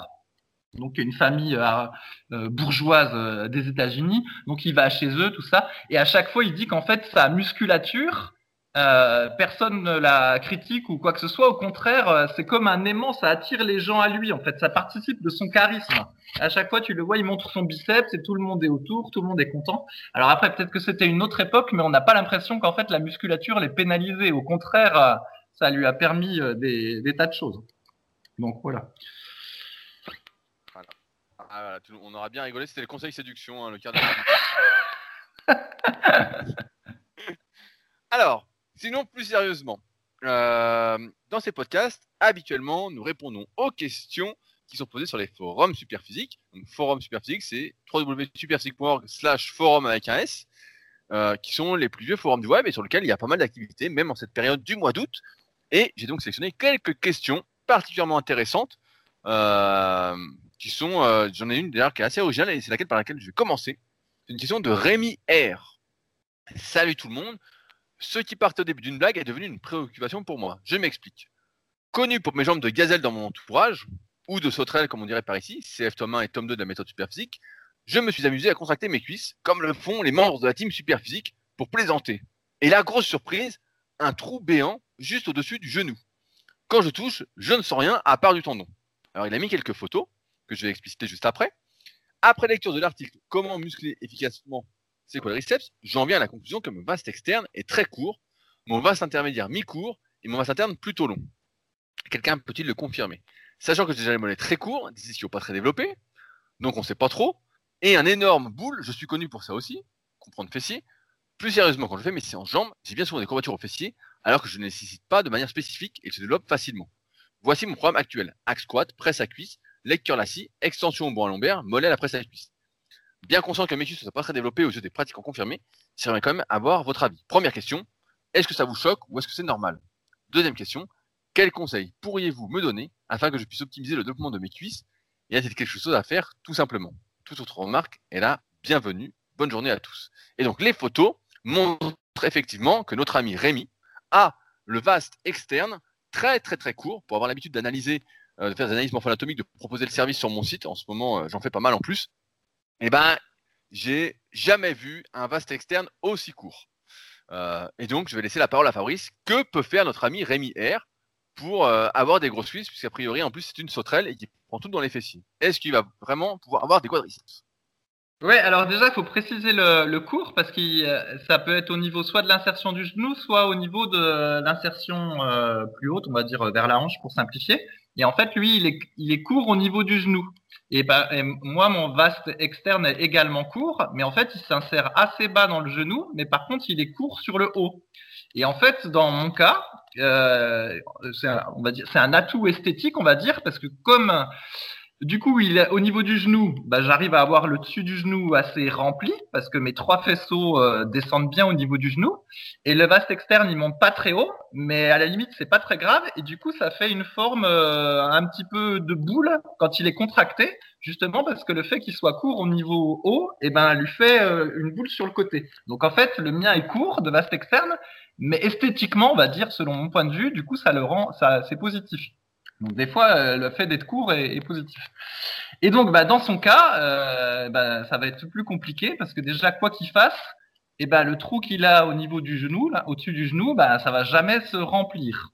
donc une famille euh, bourgeoise des États-Unis. Donc il va chez eux, tout ça, et à chaque fois il dit qu'en fait sa musculature euh, personne ne la critique ou quoi que ce soit. Au contraire, euh, c'est comme un aimant, ça attire les gens à lui. En fait, ça participe de son charisme. À chaque fois, tu le vois, il montre son biceps et tout le monde est autour, tout le monde est content. Alors après, peut-être que c'était une autre époque, mais on n'a pas l'impression qu'en fait la musculature l'est pénalisée. Au contraire, euh, ça lui a permis des, tas de choses. Donc voilà. Ah, on aura bien rigolé. C'était le conseil séduction, hein, le quart [LAUGHS] Alors, Sinon, plus sérieusement, euh, dans ces podcasts, habituellement, nous répondons aux questions qui sont posées sur les forums Superphysique. Donc, forum Superphysique, c'est www.superphysique.org slash forum avec un S, euh, qui sont les plus vieux forums du web et sur lesquels il y a pas mal d'activités, même en cette période du mois d'août. Et j'ai donc sélectionné quelques questions particulièrement intéressantes, euh, qui sont, j'en ai une d'ailleurs qui est assez originale et c'est laquelle par laquelle je vais commencer. C'est une question de Rémi R. Salut tout le monde. Ce qui partait au début d'une blague est devenu une préoccupation pour moi. Je m'explique. Connu pour mes jambes de gazelle dans mon entourage, ou de sauterelle comme on dirait par ici, CF tome 1 et tome 2 de la méthode superphysique, je me suis amusé à contracter mes cuisses, comme le font les membres de la team superphysique, pour plaisanter. Et la grosse surprise, un trou béant juste au-dessus du genou. Quand je touche, je ne sens rien à part du tendon. Alors il a mis quelques photos, que je vais expliciter juste après. Après lecture de l'article Comment muscler efficacement c'est quoi le quadriceps, j'en viens à la conclusion que mon vaste externe est très court, mon vaste intermédiaire mi-court et mon vaste interne plutôt long. Quelqu'un peut-il le confirmer? Sachant que j'ai déjà les mollets très courts, des ischios pas très développés, donc on sait pas trop, et un énorme boule, je suis connu pour ça aussi, comprendre fessier. Plus sérieusement, quand je fais mes séances jambes, j'ai bien souvent des courbatures au fessier, alors que je ne nécessite pas de manière spécifique et se développe facilement. Voici mon programme actuel. Axe squat, presse à cuisse, leg curl assis, extension au à lombaire, mollet à la presse à cuisse bien conscient que mes cuisses ne sont pas très développées aux yeux des pratiquants confirmés, j'aimerais quand même avoir votre avis. Première question, est-ce que ça vous choque ou est-ce que c'est normal? Deuxième question, quels conseils pourriez-vous me donner afin que je puisse optimiser le développement de mes cuisses? Et a-t-il quelque chose à faire tout simplement Toute autre remarque est là, bienvenue, bonne journée à tous. Et donc les photos montrent effectivement que notre ami Rémi a le vaste externe très très très court pour avoir l'habitude d'analyser, euh, de faire des analyses morpho-anatomiques, de proposer le service sur mon site. En ce moment, euh, j'en fais pas mal en plus. Eh ben, j'ai jamais vu un vaste externe aussi court. Euh, et donc, je vais laisser la parole à Fabrice. Que peut faire notre ami Rémi R pour avoir des grosses cuisses, puisqu'a priori, en plus, c'est une sauterelle et qui prend tout dans les fessiers. Est-ce qu'il va vraiment pouvoir avoir des quadriceps? Ouais, alors déjà, il faut préciser le, cours parce que ça peut être au niveau soit de l'insertion du genou, soit au niveau de l'insertion euh, plus haute, on va dire vers la hanche pour simplifier. Et en fait, lui, il est, il est court au niveau du genou. Et, bah, moi, mon vaste externe est également court, mais en fait, il s'insère assez bas dans le genou, mais par contre, il est court sur le haut. Et en fait, dans mon cas, euh, c'est on va dire, c'est un atout esthétique, on va dire, parce que comme du coup, il au niveau du genou, bah, j'arrive à avoir le dessus du genou assez rempli parce que mes trois faisceaux euh, descendent bien au niveau du genou et le vaste externe il monte pas très haut, mais à la limite c'est pas très grave et du coup ça fait une forme euh, un petit peu de boule quand il est contracté, justement parce que le fait qu'il soit court au niveau haut, et eh ben lui fait euh, une boule sur le côté. Donc en fait le mien est court de vaste externe, mais esthétiquement on va dire selon mon point de vue, du coup ça le rend, ça c'est positif. Donc des fois, euh, le fait d'être court est, positif. Et donc, bah, dans son cas, euh, bah, ça va être plus compliqué parce que déjà, quoi qu'il fasse, et eh ben le trou qu'il a au niveau du genou, au-dessus du genou, bah, ça va jamais se remplir.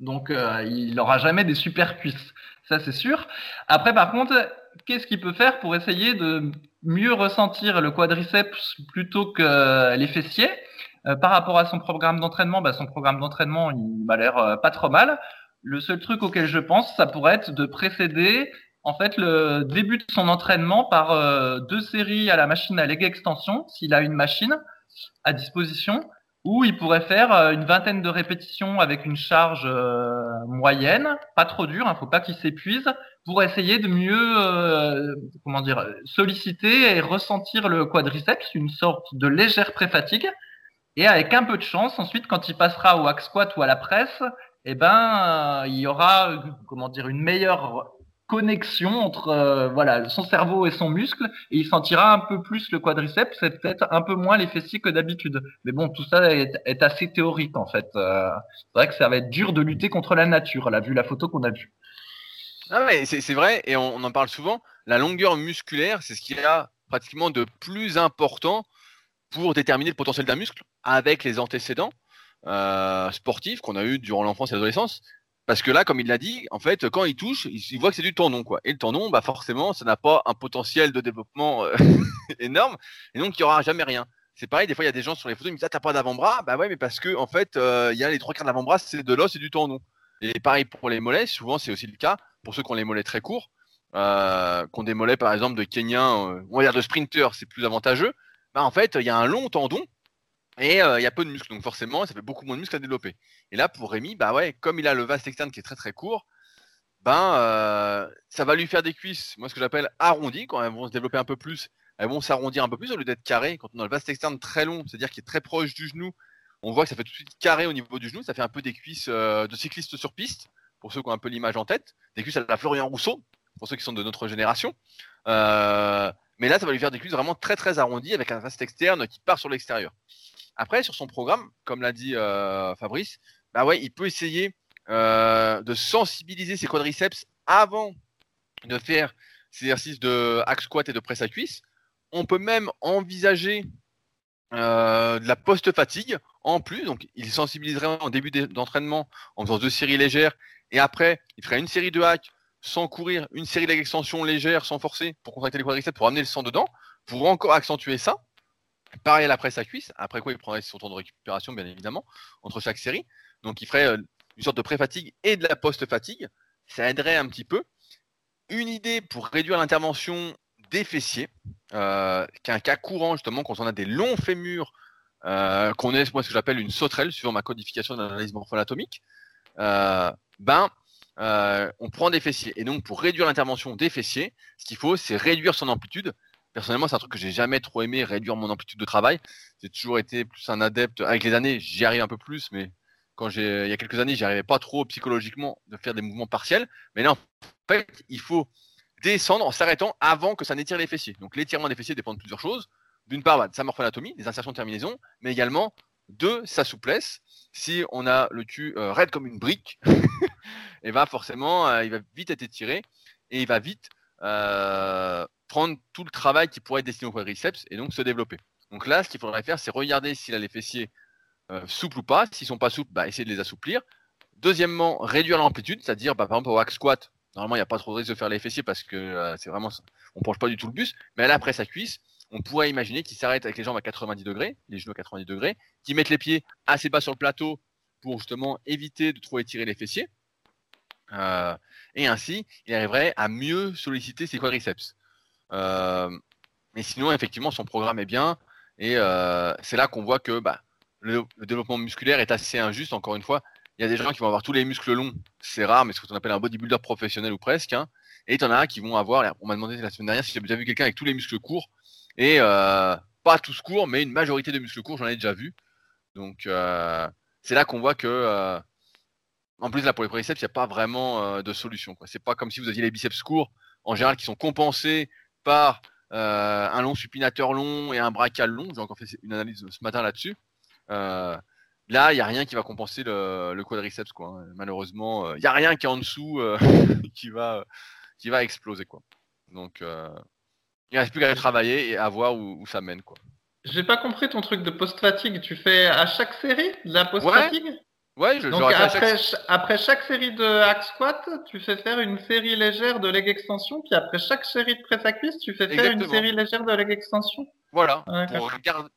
Donc, euh, il n'aura jamais des super cuisses. Ça, c'est sûr. Après, par contre, qu'est-ce qu'il peut faire pour essayer de mieux ressentir le quadriceps plutôt que les fessiers Par rapport à son programme d'entraînement, bah, son programme d'entraînement, il m'a l'air pas trop mal. Le seul truc auquel je pense, ça pourrait être de précéder en fait le début de son entraînement par euh, deux séries à la machine à leg extension, s'il a une machine à disposition, ou il pourrait faire euh, une vingtaine de répétitions avec une charge euh, moyenne, pas trop dure, hein, faut pas qu'il s'épuise, pour essayer de mieux, comment dire, solliciter et ressentir le quadriceps, une sorte de légère pré-fatigue. Et avec un peu de chance, ensuite, quand il passera au hack squat ou à la presse, eh ben, euh, il y aura, comment dire, une meilleure connexion entre euh, voilà son cerveau et son muscle et il sentira un peu plus le quadriceps et peut-être un peu moins les fessiers que d'habitude. Mais bon tout ça est, assez théorique en fait. Euh, c'est vrai que ça va être dur de lutter contre la nature là vu la photo qu'on a vue. Ah ouais c'est vrai et on, en parle souvent la longueur musculaire c'est ce qui y a pratiquement de plus important pour déterminer le potentiel d'un muscle avec les antécédents euh, sportif qu'on a eu durant l'enfance et l'adolescence. Parce que là, comme il l'a dit, en fait, quand il touche, il, voit que c'est du tendon, quoi. Et le tendon, bah forcément, ça n'a pas un potentiel de développement euh, [LAUGHS] énorme, et donc il n'y aura jamais rien. C'est pareil, des fois, il y a des gens sur les photos, ils me disent ah, t'as pas d'avant-bras? Bah ouais, mais parce que en fait, euh, il y a les trois quarts de l'avant-bras, c'est de l'os et du tendon. Et pareil pour les mollets, souvent c'est aussi le cas pour ceux qui ont les mollets très courts, euh, qui ont des mollets par exemple de Kenyans, on va dire de sprinters, c'est plus avantageux. Bah en fait, il y a un long tendon et euh, il y a peu de muscles, donc forcément, ça fait beaucoup moins de muscles à développer. Et là, pour Rémi, bah ouais, comme il a le vaste externe qui est très très court, ben euh, ça va lui faire des cuisses, moi ce que j'appelle arrondies, quand elles vont se développer un peu plus, elles vont s'arrondir un peu plus au lieu d'être carrées. Quand on a le vaste externe très long, c'est-à-dire qui est très proche du genou, on voit que ça fait tout de suite carré au niveau du genou, ça fait un peu des cuisses euh, de cycliste sur piste, pour ceux qui ont un peu l'image en tête, des cuisses à la Florian Rousseau, pour ceux qui sont de notre génération. mais là, ça va lui faire des cuisses vraiment très très arrondies avec un vaste externe qui part sur l'extérieur. Après, sur son programme, comme l'a dit euh, Fabrice, bah ouais, il peut essayer euh, de sensibiliser ses quadriceps avant de faire ses exercices de hack squat et de presse à cuisse. On peut même envisager euh, de la post-fatigue en plus. Donc, il sensibiliserait en début d'entraînement en faisant deux séries légères et après, il ferait une série de hacks sans courir, une série d'extensions légères sans forcer pour contracter les quadriceps pour amener le sang dedans, pour encore accentuer ça. Pareil à la presse à cuisse, après quoi il prendrait son temps de récupération, bien évidemment, entre chaque série. Donc il ferait euh, une sorte de pré-fatigue et de la post-fatigue. Ça aiderait un petit peu. Une idée pour réduire l'intervention des fessiers, euh, qui est un cas courant justement quand on a des longs fémurs, euh, qu'on est ce que j'appelle une sauterelle, suivant ma codification d'analyse morpho-anatomique, ben on prend des fessiers. Et donc pour réduire l'intervention des fessiers, ce qu'il faut, c'est réduire son amplitude Personnellement, c'est un truc que j'ai jamais trop aimé, réduire mon amplitude de travail. J'ai toujours été plus un adepte. Avec les années, j'y arrive un peu plus, mais quand j'ai, il y a quelques années, j'arrivais pas trop psychologiquement de faire des mouvements partiels. Mais là, en fait, il faut descendre en s'arrêtant avant que ça n'étire les fessiers. Donc l'étirement des fessiers dépend de plusieurs choses. D'une part, bah, de sa morphoanatomie, des insertions de terminaison, mais également de sa souplesse. Si on a le cul euh, raide comme une brique, [LAUGHS] et va forcément, euh, il va vite être étiré et il va vite euh, prendre tout le travail qui pourrait être destiné au quadriceps et donc se développer. Donc là, ce qu'il faudrait faire, c'est regarder s'il a les fessiers souples ou pas. S'ils sont pas souples, bah, essayer de les assouplir. Deuxièmement, réduire l'amplitude, c'est-à-dire bah, par exemple au hack squat, normalement il n'y a pas trop de risque de faire les fessiers parce que c'est vraiment, on penche pas du tout le bus. Mais là, après sa cuisse, on pourrait imaginer qu'il s'arrête avec les jambes à 90 degrés, les genoux à 90 degrés, qu'il mette les pieds assez bas sur le plateau pour justement éviter de trop étirer les fessiers. Euh, et ainsi, il arriverait à mieux solliciter ses quadriceps. Euh, mais sinon, effectivement, son programme est bien. Et euh, c'est là qu'on voit que bah, le, développement musculaire est assez injuste. Encore une fois, il y a des gens qui vont avoir tous les muscles longs. C'est rare, mais ce qu'on appelle un bodybuilder professionnel ou presque. Hein. Et il y en a qui vont avoir, on m'a demandé la semaine dernière si j'ai déjà vu quelqu'un avec tous les muscles courts. Et euh, pas tous courts, mais une majorité de muscles courts, j'en ai déjà vu. Donc c'est là qu'on voit que, en plus là pour les quadriceps, il n'y a pas vraiment de solution. C'est pas comme si vous aviez les biceps courts, en général, qui sont compensés par un long supinateur long et un brachial long. J'ai encore fait une analyse ce matin là-dessus. là, il n'y a rien qui va compenser le, quadriceps. Quoi. Malheureusement, il n'y a rien qui est en dessous [LAUGHS] qui, va, qui va exploser. Quoi. Donc, il reste plus qu'à travailler et à voir où, ça mène. quoi. J'ai pas compris ton truc de post-fatigue. Tu fais à chaque série de la post-fatigue? Ouais, je, Donc après, chaque... après chaque série de hack squat, tu fais faire une série légère de leg extension, puis après chaque série de presse à cuisse, tu fais faire une série légère de leg extension. Voilà, pour,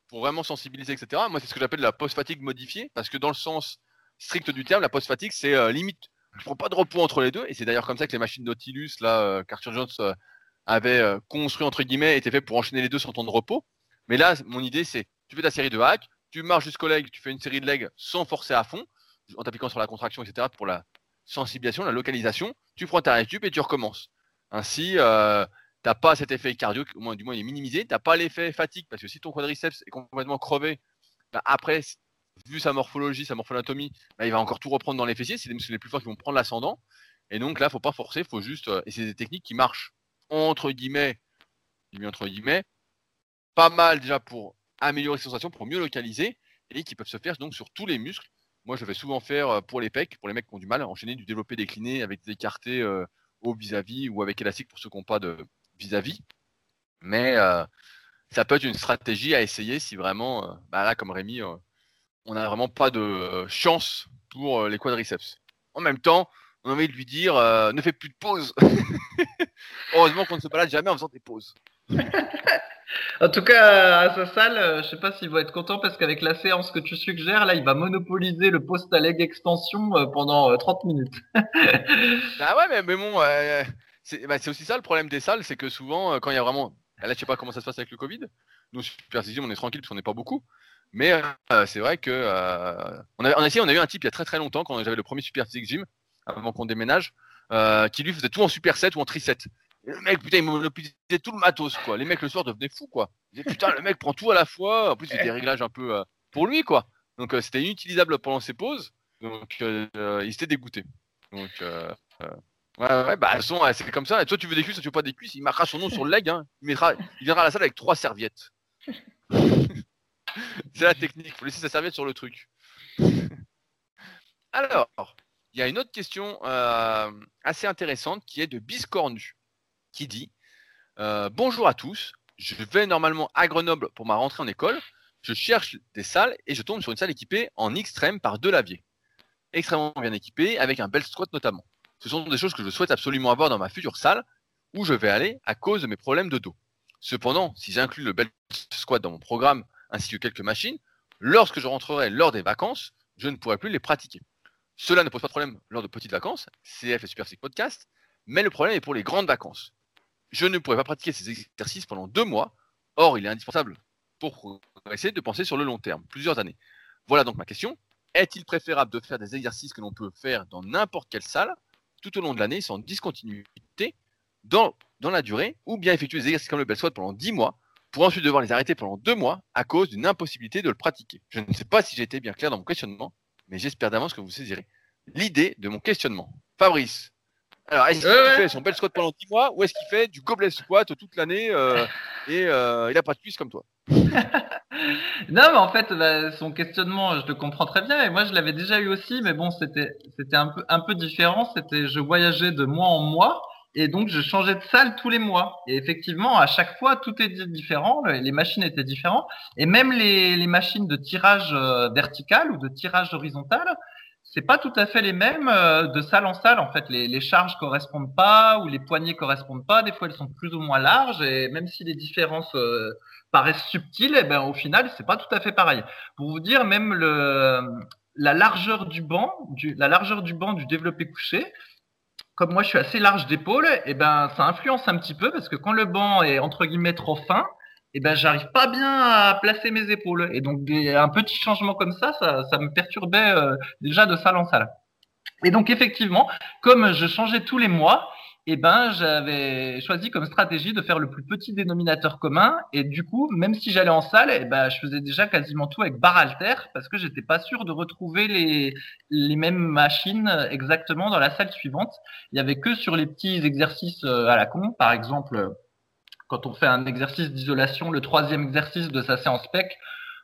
pour, vraiment sensibiliser, etc. Moi, c'est ce que j'appelle la post-fatigue modifiée, parce que dans le sens strict du terme, la post-fatigue, c'est euh, limite, tu prends pas de repos entre les deux, et c'est d'ailleurs comme ça que les machines Nautilus, là, euh, Carter Jones euh, avait euh, construit entre guillemets, était fait pour enchaîner les deux sans temps de repos. Mais là, mon idée, c'est tu fais ta série de hacks, tu marches jusqu'au leg, tu fais une série de legs sans forcer à fond, en t'appliquant sur la contraction, etc. pour la sensibilisation, la localisation. Tu prends ta récup et tu recommences. Ainsi, euh, t'as pas cet effet cardio, du moins il est minimisé. T'as pas l'effet fatigue parce que si ton quadriceps est complètement crevé, bah, après, vu sa morphologie, sa morphanatomie, bah, il va encore tout reprendre dans les fessiers. C'est les muscles les plus forts qui vont prendre l'ascendant. Et donc là, faut pas forcer, faut juste. Euh, c'est des techniques qui marchent entre guillemets, pas mal déjà pour améliorer les sensations, pour mieux localiser, et qui peuvent se faire donc sur tous les muscles. Moi, je vais souvent faire euh, pour les pecs, pour les mecs qui ont du mal enchaîner du développé décliné avec des écartés euh, au vis-à-vis ou avec élastique pour ceux qui n'ont pas de vis-à-vis. Mais euh, ça peut être une stratégie à essayer si vraiment, bah là, comme Rémi, on n'a vraiment pas de chance pour les quadriceps. En même temps, on a envie de lui dire ne fais plus de pause. [LAUGHS] Heureusement qu'on ne se balade jamais en faisant des pauses. [LAUGHS] en tout cas, à sa salle, euh, je sais pas s'il va être content parce qu'avec la séance que tu suggères, là, il va monopoliser le post leg extension euh, pendant 30 euh, minutes. [LAUGHS] ah ouais, mais, bon, bah, c'est aussi ça le problème des salles, c'est que souvent, quand il y a vraiment. Là, je sais pas comment ça se passe avec le Covid. Nous, Super on est tranquille parce qu'on n'est pas beaucoup. Mais c'est vrai que a, on, a essayé, on a eu un type il y a très très longtemps quand j'avais le premier Super Physique Gym avant qu'on déménage, qui lui faisait tout en Super 7 ou en Tri 7 le mec, putain, il monopolisait tout le matos, quoi. Les mecs, le soir, devenaient fous, quoi. Ils disaient, putain, le mec prend tout à la fois. En plus, il y a des [LAUGHS] réglages un peu euh, pour lui, quoi. Donc, euh, c'était inutilisable pendant ses pauses. Donc, euh, il s'était dégoûté. Donc, ouais, ouais, bah, son, c'est comme ça. Toi, tu veux des cuisses, toi, tu veux pas des cuisses? Il marquera son nom sur le leg. Hein. Il, mettra, il viendra à la salle avec trois serviettes. [LAUGHS] c'est la technique. Il faut laisser sa serviette sur le truc. Alors, il y a une autre question assez intéressante qui est de Biscornu qui dit euh, Bonjour à tous, je vais normalement à Grenoble pour ma rentrée en école. Je cherche des salles et je tombe sur une salle équipée en extrême par deux laviers. Extrêmement bien équipée, avec un bel squat notamment. Ce sont des choses que je souhaite absolument avoir dans ma future salle où je vais aller à cause de mes problèmes de dos. Cependant, si j'inclus le bel squat dans mon programme ainsi que quelques machines, lorsque je rentrerai lors des vacances, je ne pourrai plus les pratiquer. Cela ne pose pas de problème lors de petites vacances, CF et Super Podcast, mais le problème est pour les grandes vacances je ne pourrais pas pratiquer ces exercices pendant deux mois. Or, il est indispensable pour essayer de penser sur le long terme, plusieurs années. Voilà donc ma question. Est-il préférable de faire des exercices que l'on peut faire dans n'importe quelle salle tout au long de l'année sans discontinuité dans, la durée ou bien effectuer des exercices comme le bel squat pendant dix mois pour ensuite devoir les arrêter pendant deux mois à cause d'une impossibilité de le pratiquer? Je ne sais pas si j'ai été bien clair dans mon questionnement. mais j'espère d'avance que vous saisirez l'idée de mon questionnement. Fabrice, alors est-ce qu'il fait son bel squat pendant 10 mois ou est-ce qu'il fait du gobelet squat toute l'année euh, et il n'a pas de cuisse comme toi? [LAUGHS] Non, mais en fait, bah, son questionnement, je le comprends très bien. Et moi, je l'avais déjà eu aussi, mais bon, c'était c'était un peu un peu différent. C'était, je voyageais de mois en mois, et donc je changeais de salle tous les mois. Et effectivement, à chaque fois, tout est différent. Les machines étaient différentes, et même les les machines de tirage euh, vertical ou de tirage horizontal, c'est pas tout à fait les mêmes euh, de salle en salle. En fait, les, les charges correspondent pas ou les poignées correspondent pas. Des fois, elles sont plus ou moins larges, et même si les différences euh, paraissent subtiles, eh ben au final c'est pas tout à fait pareil. Pour vous dire, même le la largeur du banc, du, la largeur du banc du développé couché, comme moi je suis assez large d'épaule, eh ben ça influence un petit peu parce que quand le banc est entre guillemets trop fin, eh ben j'arrive pas bien à placer mes épaules et donc un petit changement comme ça, ça, ça me perturbait euh, déjà de salle en salle. Et donc effectivement, comme je changeais tous les mois, eh ben, j'avais choisi comme stratégie de faire le plus petit dénominateur commun. Et du coup, même si j'allais en salle, eh ben, je faisais déjà quasiment tout avec barre alter parce que j'étais pas sûr de retrouver les, les mêmes machines exactement dans la salle suivante. Il y avait que sur les petits exercices euh, à la con, par exemple, quand on fait un exercice d'isolation, le troisième exercice de sa séance PEC,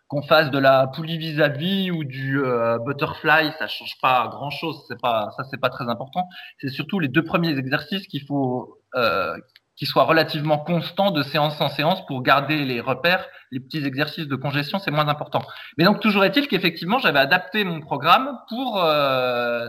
qu'on fasse de la poulie vis-à-vis ou du euh, butterfly, ça change pas grand-chose. C'est pas ça, c'est pas très important. C'est surtout les deux premiers exercices qu'il faut euh, qui soient relativement constants de séance en séance pour garder les repères. Les petits exercices de congestion, c'est moins important. Mais donc toujours est-il qu'effectivement, j'avais adapté mon programme pour euh,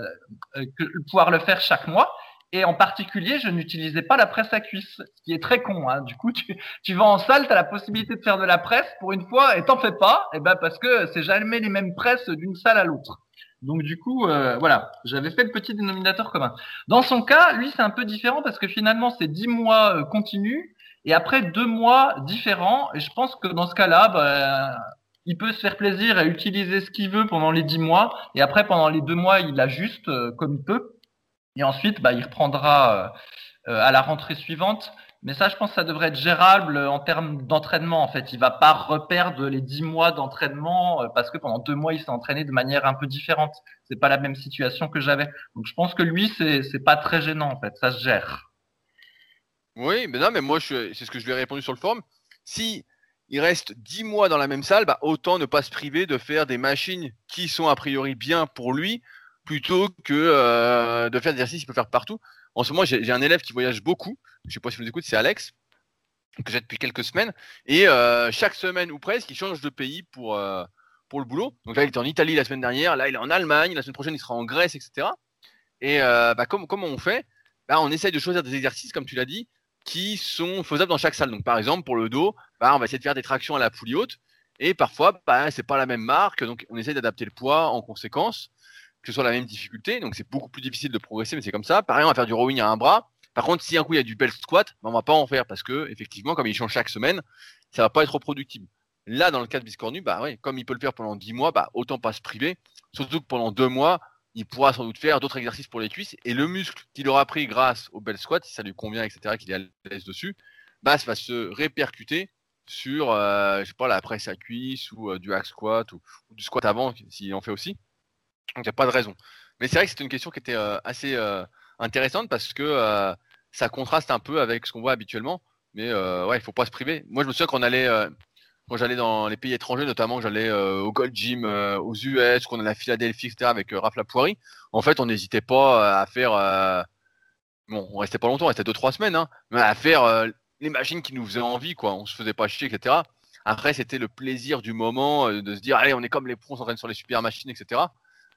pouvoir le faire chaque mois. Et en particulier, je n'utilisais pas la presse à cuisse, ce qui est très con. Hein. Du coup, tu, tu vas en salle, tu as la possibilité de faire de la presse pour une fois, et t'en fais pas, et eh ben parce que c'est jamais les mêmes presses d'une salle à l'autre. Donc du coup, euh, voilà, j'avais fait le petit dénominateur commun. Dans son cas, lui, c'est un peu différent parce que finalement, c'est dix mois euh, continus et après deux mois différents. Et je pense que dans ce cas-là, bah, il peut se faire plaisir à utiliser ce qu'il veut pendant les dix mois et après pendant les deux mois, il ajuste euh, comme il peut. Et ensuite, bah, il reprendra euh, euh, à la rentrée suivante. Mais ça, je pense que ça devrait être gérable en termes d'entraînement. En fait, il va pas reperdre les dix mois d'entraînement euh, parce que pendant deux mois, il s'est entraîné de manière un peu différente. C'est pas la même situation que j'avais. Donc, je pense que lui, c'est c'est pas très gênant en fait. Ça se gère. Oui, mais non, mais moi, c'est ce que je lui ai répondu sur le forum. Si il reste dix mois dans la même salle, bah, autant ne pas se priver de faire des machines qui sont a priori bien pour lui plutôt que euh, de faire des exercices qu'il peut faire partout. En ce moment, j'ai un élève qui voyage beaucoup. Je ne sais pas si vous écoutez, c'est Alex, que j'ai depuis quelques semaines. Et euh, chaque semaine ou presque, il change de pays pour, euh, pour le boulot. Donc là, il était en Italie la semaine dernière. Là, il est en Allemagne. La semaine prochaine, il sera en Grèce, etc. Et bah, comme, comment on fait? Bah, On essaye de choisir des exercices, comme tu l'as dit, qui sont faisables dans chaque salle. Donc, par exemple, pour le dos, bah, on va essayer de faire des tractions à la poulie haute. Et parfois, bah, c'est pas la même marque, donc on essaye d'adapter le poids en conséquence que ce soit la même difficulté. Donc c'est beaucoup plus difficile de progresser, mais c'est comme ça. Pareil, on va faire du rowing à un bras. Par contre, si un coup il y a du bel squat, ben, on va pas en faire parce que effectivement, comme il change chaque semaine, ça va pas être reproductible. Là, dans le cas de Biscornu, bah oui, comme il peut le faire pendant 10 mois, bah autant pas se priver. Surtout que pendant 2 mois, il pourra sans doute faire d'autres exercices pour les cuisses et le muscle qu'il aura pris grâce au bel squat, si ça lui convient, etc., qu'il est à l'aise dessus, bah ça va se répercuter sur, euh, je sais pas, la presse à cuisse ou euh, du hack squat ou du squat avant s'il en fait aussi. Donc il n'y a pas de raison. Mais c'est vrai que c'est une question qui était euh, assez euh, intéressante parce que euh, ça contraste un peu avec ce qu'on voit habituellement. Mais ouais, il faut pas se priver. Moi, je me souviens qu'on allait, quand j'allais dans les pays étrangers, notamment j'allais au Gold Gym, aux US, qu'on allait à Philadelphie, etc., avec Raph Lapoirie. En fait, on n'hésitait pas à faire. bon, on restait pas longtemps, on restait deux trois semaines, hein, mais à faire les machines qui nous faisaient envie, quoi. On se faisait pas chier, etc. Après, c'était le plaisir du moment de se dire, allez, on est comme les pros, on s'entraîne sur les super machines, etc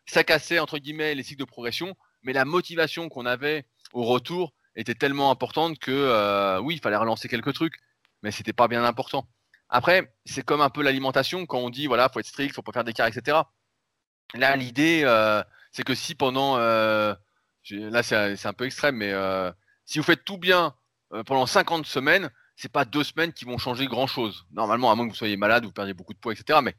ça cassait entre guillemets les cycles de progression, mais la motivation qu'on avait au retour était tellement importante que euh, oui, il fallait relancer quelques trucs, mais c'était pas bien important. Après, c'est comme un peu l'alimentation quand on dit voilà, faut être strict, faut pas faire d'écart, etc. Là, l'idée, euh, c'est que si pendant, euh, là c'est un peu extrême, mais si vous faites tout bien pendant 50 semaines, c'est pas deux semaines qui vont changer grand chose. Normalement, à moins que vous soyez malade, vous perdiez beaucoup de poids, etc. Mais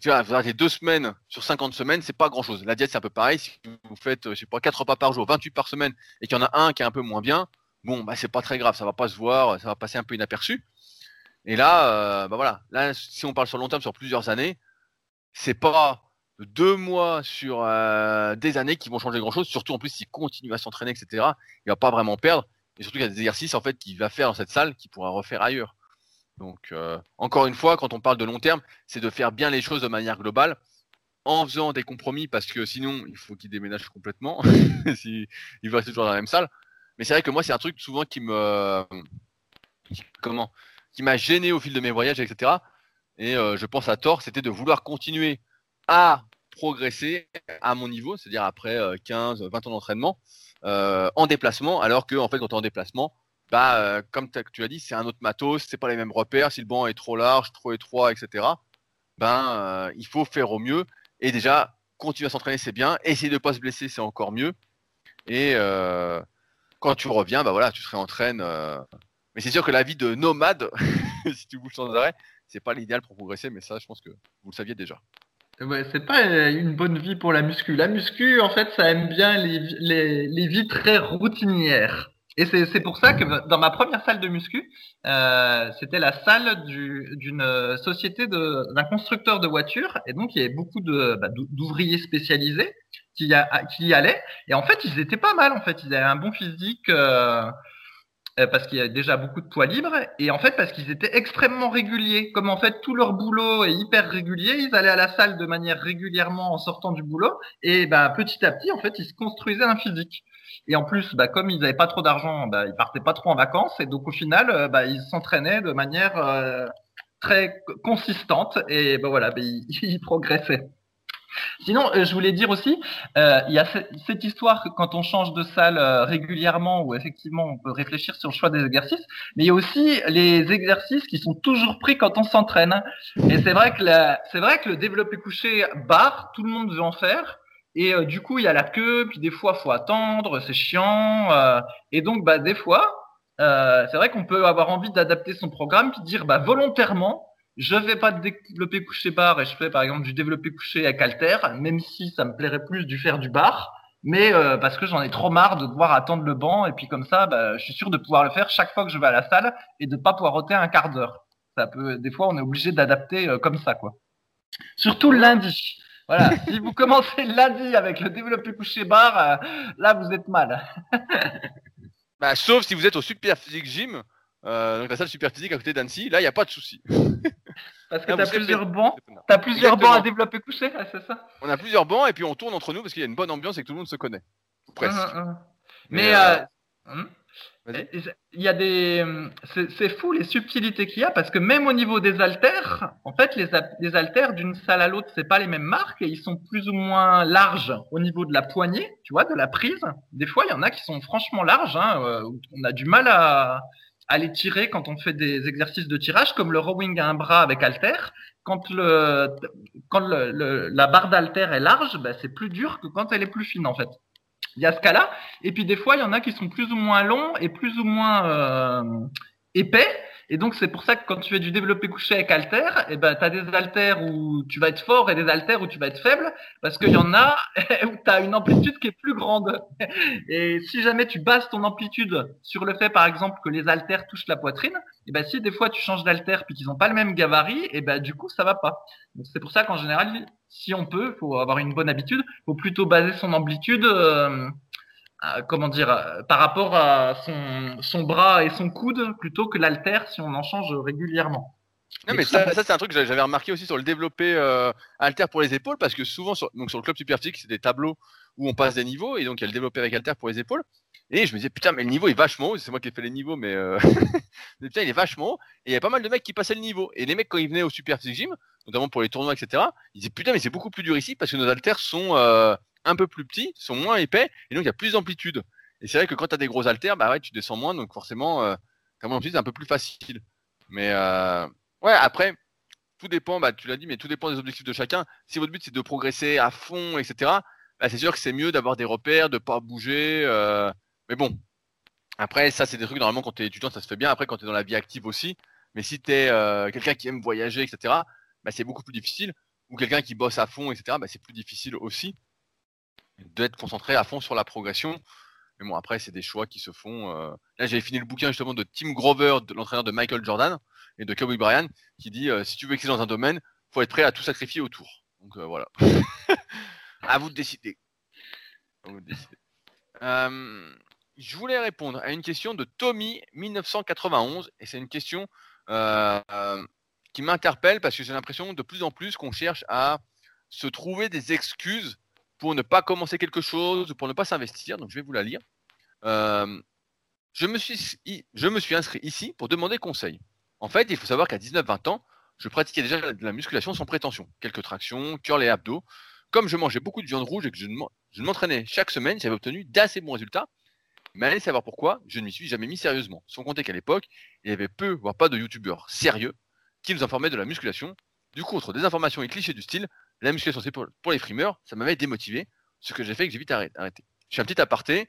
tu vois, vous avez deux semaines sur 50 semaines, c'est pas grand chose. La diète, c'est un peu pareil. Si vous faites, je sais pas, 4 repas par jour, 28 par semaine, et qu'il y en a un qui est un peu moins bien, bon, bah, c'est pas très grave, ça va pas se voir, ça va passer un peu inaperçu. Et là, euh, bah voilà, là, si on parle sur long terme, sur plusieurs années, c'est pas deux mois sur euh, des années qui vont changer grand chose. Surtout en plus, s'il continue à s'entraîner, etc., il va pas vraiment perdre. Et surtout, il y a des exercices en fait qu'il va faire dans cette salle qu'il pourra refaire ailleurs. Donc, euh, encore une fois, quand on parle de long terme, c'est de faire bien les choses de manière globale en faisant des compromis parce que sinon, il faut qu'il déménage complètement. [LAUGHS] il va rester toujours dans la même salle. Mais c'est vrai que moi, c'est un truc souvent qui me. Comment Qui m'a gêné au fil de mes voyages, etc. Et euh, je pense à tort, c'était de vouloir continuer à progresser à mon niveau, c'est-à-dire après 15, euh, 20 ans d'entraînement, en déplacement, alors que fait, quand tu es en déplacement, bah, euh, comme tu as dit, c'est un autre matos, c'est pas les mêmes repères. Si le banc est trop large, trop étroit, etc., ben, il faut faire au mieux. Et déjà, continuer à s'entraîner, c'est bien. Essayer de ne pas se blesser, c'est encore mieux. Et quand tu reviens, bah voilà, tu te réentraînes. Mais c'est sûr que la vie de nomade, [LAUGHS] si tu bouges sans arrêt, c'est pas l'idéal pour progresser. Mais ça, je pense que vous le saviez déjà. Ouais, c'est pas une bonne vie pour la muscu. La muscu, en fait, ça aime bien les vies très routinières. Et c'est pour ça que dans ma première salle de muscu, euh, c'était la salle d'une société d'un constructeur de voitures. Et donc, il y avait beaucoup bah, d'ouvriers spécialisés qui, y allaient. Et en fait, ils étaient pas mal. En fait, ils avaient un bon physique. Euh, euh, parce qu'il y a déjà beaucoup de poids libres et en fait parce qu'ils étaient extrêmement réguliers. Comme en fait tout leur boulot est hyper régulier, ils allaient à la salle de manière régulièrement en sortant du boulot et bah, petit à petit en fait ils se construisaient un physique. Et en plus, bah, comme ils n'avaient pas trop d'argent, bah, ils partaient pas trop en vacances et donc au final, euh, bah, ils s'entraînaient de manière euh, très consistante et bah, voilà, bah, [LAUGHS] ils, progressaient. Sinon, euh, je voulais dire aussi, euh, il y a cette histoire que quand on change de salle euh, régulièrement, où effectivement on peut réfléchir sur le choix des exercices, mais il y a aussi les exercices qui sont toujours pris quand on s'entraîne. Et c'est vrai que c'est vrai que le développé couché barre, tout le monde veut en faire. Et du coup, il y a la queue, puis des fois, faut attendre, c'est chiant. et donc, bah, des fois, c'est vrai qu'on peut avoir envie d'adapter son programme, puis dire, bah, volontairement, je vais pas développer couché bar et je fais par exemple du développé couché avec alter, même si ça me plairait plus du faire du bar, mais euh, parce que j'en ai trop marre de devoir attendre le banc et puis comme ça, bah, je suis sûr de pouvoir le faire chaque fois que je vais à la salle et de pas pouvoir ôter un quart d'heure. Ça peut, des fois, on est obligé d'adapter euh, comme ça, quoi. Surtout lundi. Voilà, si vous commencez lundi avec le développé couché bar, euh, là vous êtes mal. [LAUGHS] bah, sauf si vous êtes au Super Physique Gym, donc la salle Super Physique à côté d'Annecy, là il n'y a pas de souci. Parce que tu as plusieurs bancs. Tu as plusieurs bancs à développer couché, c'est ça On a plusieurs bancs et puis on tourne entre nous parce qu'il y a une bonne ambiance et que tout le monde se connaît. Presque. Ah, ah, ah. Mais, euh, euh? Il y a des. C'est fou les subtilités qu'il y a parce que même au niveau des haltères, en fait, les, les haltères d'une salle à l'autre, c'est pas les mêmes marques et ils sont plus ou moins larges au niveau de la poignée, tu vois, de la prise. Des fois, il y en a qui sont franchement larges. Hein, euh, on a du mal à les tirer quand on fait des exercices de tirage, comme le rowing à un bras avec halter. Quand la barre d'halter est large, ben c'est plus dur que quand elle est plus fine en fait. Il y a ce cas-là. Et puis des fois, il y en a qui sont plus ou moins longs et plus ou moins euh, épais. Et donc, c'est pour ça que quand tu fais du développé couché avec alter, eh ben, tu as des haltères où tu vas être fort et des haltères où tu vas être faible, parce qu'il y en a [LAUGHS] où tu as une amplitude qui est plus grande. [LAUGHS] Et si jamais tu bases ton amplitude sur le fait, par exemple, que les haltères touchent la poitrine, eh ben, si des fois tu changes d'halter puis qu'ils n'ont pas le même gabarit, eh ben, du coup, ça va pas. C'est pour ça qu'en général, si on peut, faut avoir une bonne habitude, faut plutôt baser son amplitude euh, comment dire, par rapport à son, son bras et son coude plutôt que l'alter si on en change régulièrement. Non, mais ça, ça c'est un truc que j'avais remarqué aussi sur le développé euh, alter pour les épaules, parce que souvent, sur, donc sur le club Superphysique, c'est des tableaux où on passe des niveaux, et donc il y a le développé avec alter pour les épaules. Et je me disais, putain, mais le niveau est vachement haut, c'est moi qui ai fait les niveaux, mais, euh... [LAUGHS] mais putain, il est vachement haut. Et il y a pas mal de mecs qui passaient le niveau. Et les mecs, quand ils venaient au Superphysique Gym, notamment pour les tournois, etc., ils disaient, putain, mais c'est beaucoup plus dur ici, parce que nos haltères sont, euh, un peu plus petits, sont moins épais, et donc il y a plus d'amplitude. Et c'est vrai que quand tu as des gros haltères, bah ouais, tu descends moins, donc forcément, euh, ta amplitude est un peu plus facile. Mais euh, ouais, après, tout dépend, bah, tu l'as dit, mais tout dépend des objectifs de chacun. Si votre but c'est de progresser à fond, etc., bah, c'est sûr que c'est mieux d'avoir des repères, de pas bouger. Euh, mais bon, après, ça, c'est des trucs, normalement, quand tu es étudiant, ça se fait bien. Après, quand tu es dans la vie active aussi. Mais si tu es euh, quelqu'un qui aime voyager, etc., bah, c'est beaucoup plus difficile. Ou quelqu'un qui bosse à fond, etc., bah, c'est plus difficile aussi d'être concentré à fond sur la progression. Mais bon, après, c'est des choix qui se font. Euh... Là, j'avais fini le bouquin justement de Tim Grover, de l'entraîneur de Michael Jordan et de Kobe Bryant, qui dit euh, si tu veux exceller dans un domaine, faut être prêt à tout sacrifier autour. Donc euh, voilà. [LAUGHS] à vous de décider. À vous de décider. Je voulais répondre à une question de Tommy 1991 et c'est une question qui m'interpelle parce que j'ai l'impression de plus en plus qu'on cherche à se trouver des excuses pour ne pas commencer quelque chose ou pour ne pas s'investir. Donc je vais vous la lire. Euh, je, me suis, inscrit ici pour demander conseil. En fait, il faut savoir qu'à 19-20 ans, je pratiquais déjà de la musculation sans prétention. Quelques tractions, curls et abdos. Comme je mangeais beaucoup de viande rouge et que je, je m'entraînais chaque semaine, j'avais obtenu d'assez bons résultats. Mais allez savoir pourquoi, je ne m'y suis jamais mis sérieusement. Sans compter qu'à l'époque, il y avait peu, voire pas de youtubeurs sérieux qui nous informaient de la musculation. Du coup, entre des informations et clichés du style, la musculation c'est pour, pour, les frimeurs, ça m'avait démotivé, ce que j'ai fait que j'ai vite arrêté. Je suis un petit aparté.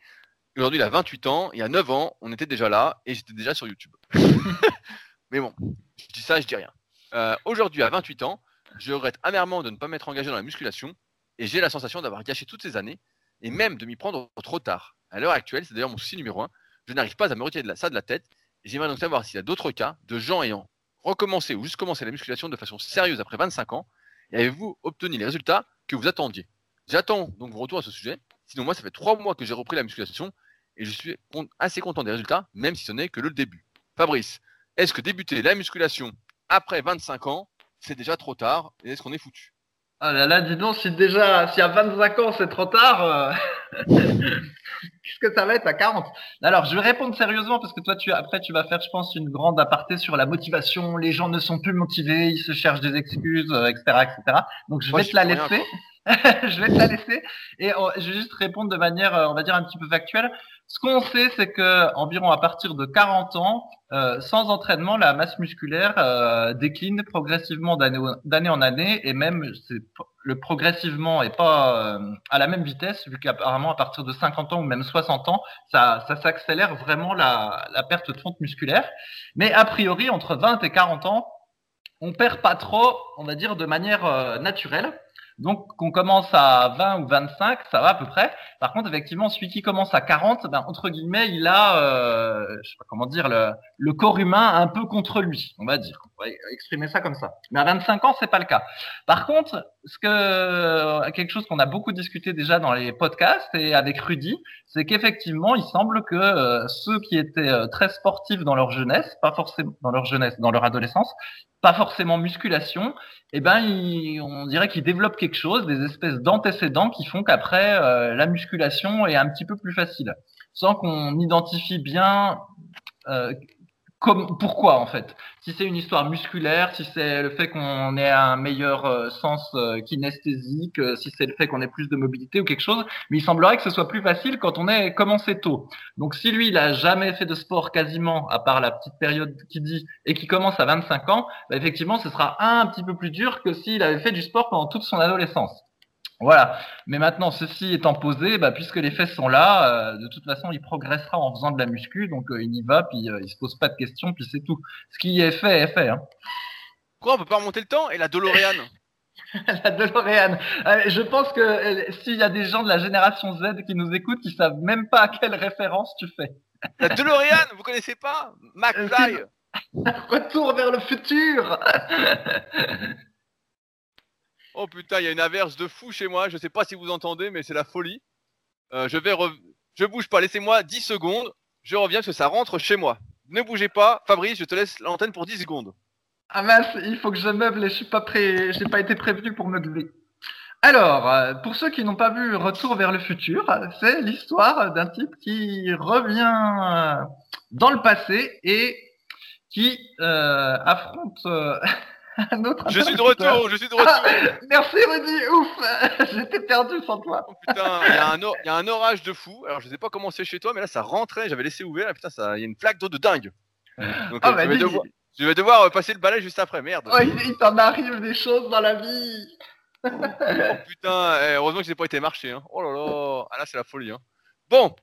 Aujourd'hui, il a 28 ans, il y a 9 ans, on était déjà là et j'étais déjà sur YouTube. [LAUGHS] Mais bon, je dis ça, je dis rien. Euh, Aujourd'hui, à 28 ans, je regrette amèrement de ne pas m'être engagé dans la musculation et j'ai la sensation d'avoir gâché toutes ces années et même de m'y prendre trop tard. À l'heure actuelle, c'est d'ailleurs mon souci numéro un, je n'arrive pas à me retirer de la, ça de la tête j'aimerais donc savoir s'il y a d'autres cas de gens ayant recommencé ou juste commencé la musculation de façon sérieuse après 25 ans et avez-vous obtenu les résultats que vous attendiez? J'attends donc vos retours à ce sujet. Sinon, moi, ça fait trois mois que j'ai repris la musculation et je suis assez content des résultats, même si ce n'est que le début. Fabrice, est-ce que débuter la musculation après 25 ans, c'est déjà trop tard et est-ce qu'on est foutu? Ah là là, dis donc, si déjà, si à 25 ans c'est trop tard, euh... [LAUGHS] qu'est-ce que ça va être à 40 Alors, je vais répondre sérieusement parce que toi, tu après, tu vas faire, je pense, une grande aparté sur la motivation. Les gens ne sont plus motivés, ils se cherchent des excuses, etc., etc. Donc, je vais te la laisser. [LAUGHS] je vais te la laisser et on, je vais juste répondre de manière, on va dire, un petit peu factuelle. Ce qu'on sait, c'est que environ à partir de 40 ans, euh, sans entraînement, la masse musculaire euh, décline progressivement d'année en année, et même le progressivement est pas euh, à la même vitesse, vu qu'apparemment à partir de 50 ans ou même 60 ans, ça, ça s'accélère vraiment la, la perte de fonte musculaire. Mais a priori, entre 20 et 40 ans, on perd pas trop, on va dire, de manière euh, naturelle. Donc, qu'on commence à 20 ou 25, ça va à peu près. Par contre, effectivement, celui qui commence à 40, ben, entre guillemets, il a, euh, je sais pas comment dire, le, le, corps humain un peu contre lui, on va dire. On va exprimer ça comme ça. Mais à 25 ans, c'est pas le cas. Par contre, ce que quelque chose qu'on a beaucoup discuté déjà dans les podcasts et avec Rudy, c'est qu'effectivement, il semble que euh, ceux qui étaient euh, très sportifs dans leur jeunesse, pas forcément dans leur jeunesse, dans leur adolescence, pas forcément musculation, eh ben, ils, on dirait qu'ils développent quelque des espèces d'antécédents qui font qu'après euh, la musculation est un petit peu plus facile, sans qu'on identifie bien euh, comme, pourquoi en fait? Si c'est une histoire musculaire, si c'est le fait qu'on ait un meilleur euh, sens euh, kinesthésique, euh, si c'est le fait qu'on ait plus de mobilité ou quelque chose, mais il semblerait que ce soit plus facile quand on est commencé tôt. Donc si lui, il a jamais fait de sport quasiment, à part la petite période qui dit, et qui commence à 25 ans, bah, effectivement, ce sera un petit peu plus dur que s'il avait fait du sport pendant toute son adolescence. Voilà. Mais maintenant, ceci étant posé, bah, puisque les fesses sont là, euh, de toute façon, il progressera en faisant de la muscu, donc euh, il y va, puis euh, il se pose pas de questions, puis c'est tout. Ce qui est fait est fait. Hein. Quoi, on peut pas remonter le temps? Et la DeLorean? [LAUGHS] La DeLorean. je pense que s'il y a des gens de la génération Z qui nous écoutent, qui savent même pas à quelle référence tu fais. La DeLorean, vous connaissez pas? McFly [LAUGHS] Retour vers le futur [LAUGHS] Oh putain, il y a une averse de fou chez moi. Je sais pas si vous entendez, mais c'est la folie. Euh, je vais, je bouge pas. Laissez-moi 10 secondes. Je reviens parce que ça rentre chez moi. Ne bougez pas, Fabrice. Je te laisse l'antenne pour 10 secondes. Ah mince, il faut que je meuble et je suis pas prêt. J'ai pas été prévenu pour meubler. Alors, euh, pour ceux qui n'ont pas vu Retour vers le futur, c'est l'histoire d'un type qui revient dans le passé et qui euh, affronte [LAUGHS] [LAUGHS] je suis de retour, je suis de retour. Ah, merci Rudy, ouf, [LAUGHS] j'étais perdu sans toi. Oh, putain, il y, a un orage de fou. Alors je sais pas comment c'est chez toi, mais là ça rentrait, j'avais laissé ouvert. putain, il y a une flaque d'eau de dingue. Donc, ah, euh, bah, je, vais devoir, euh, passer le balai juste après, merde. Oh, il, t'en arrive des choses dans la vie. oh putain, eh, heureusement que j'ai pas été marché. Hein. Oh là là, ah, là c'est la folie. Hein. Bon,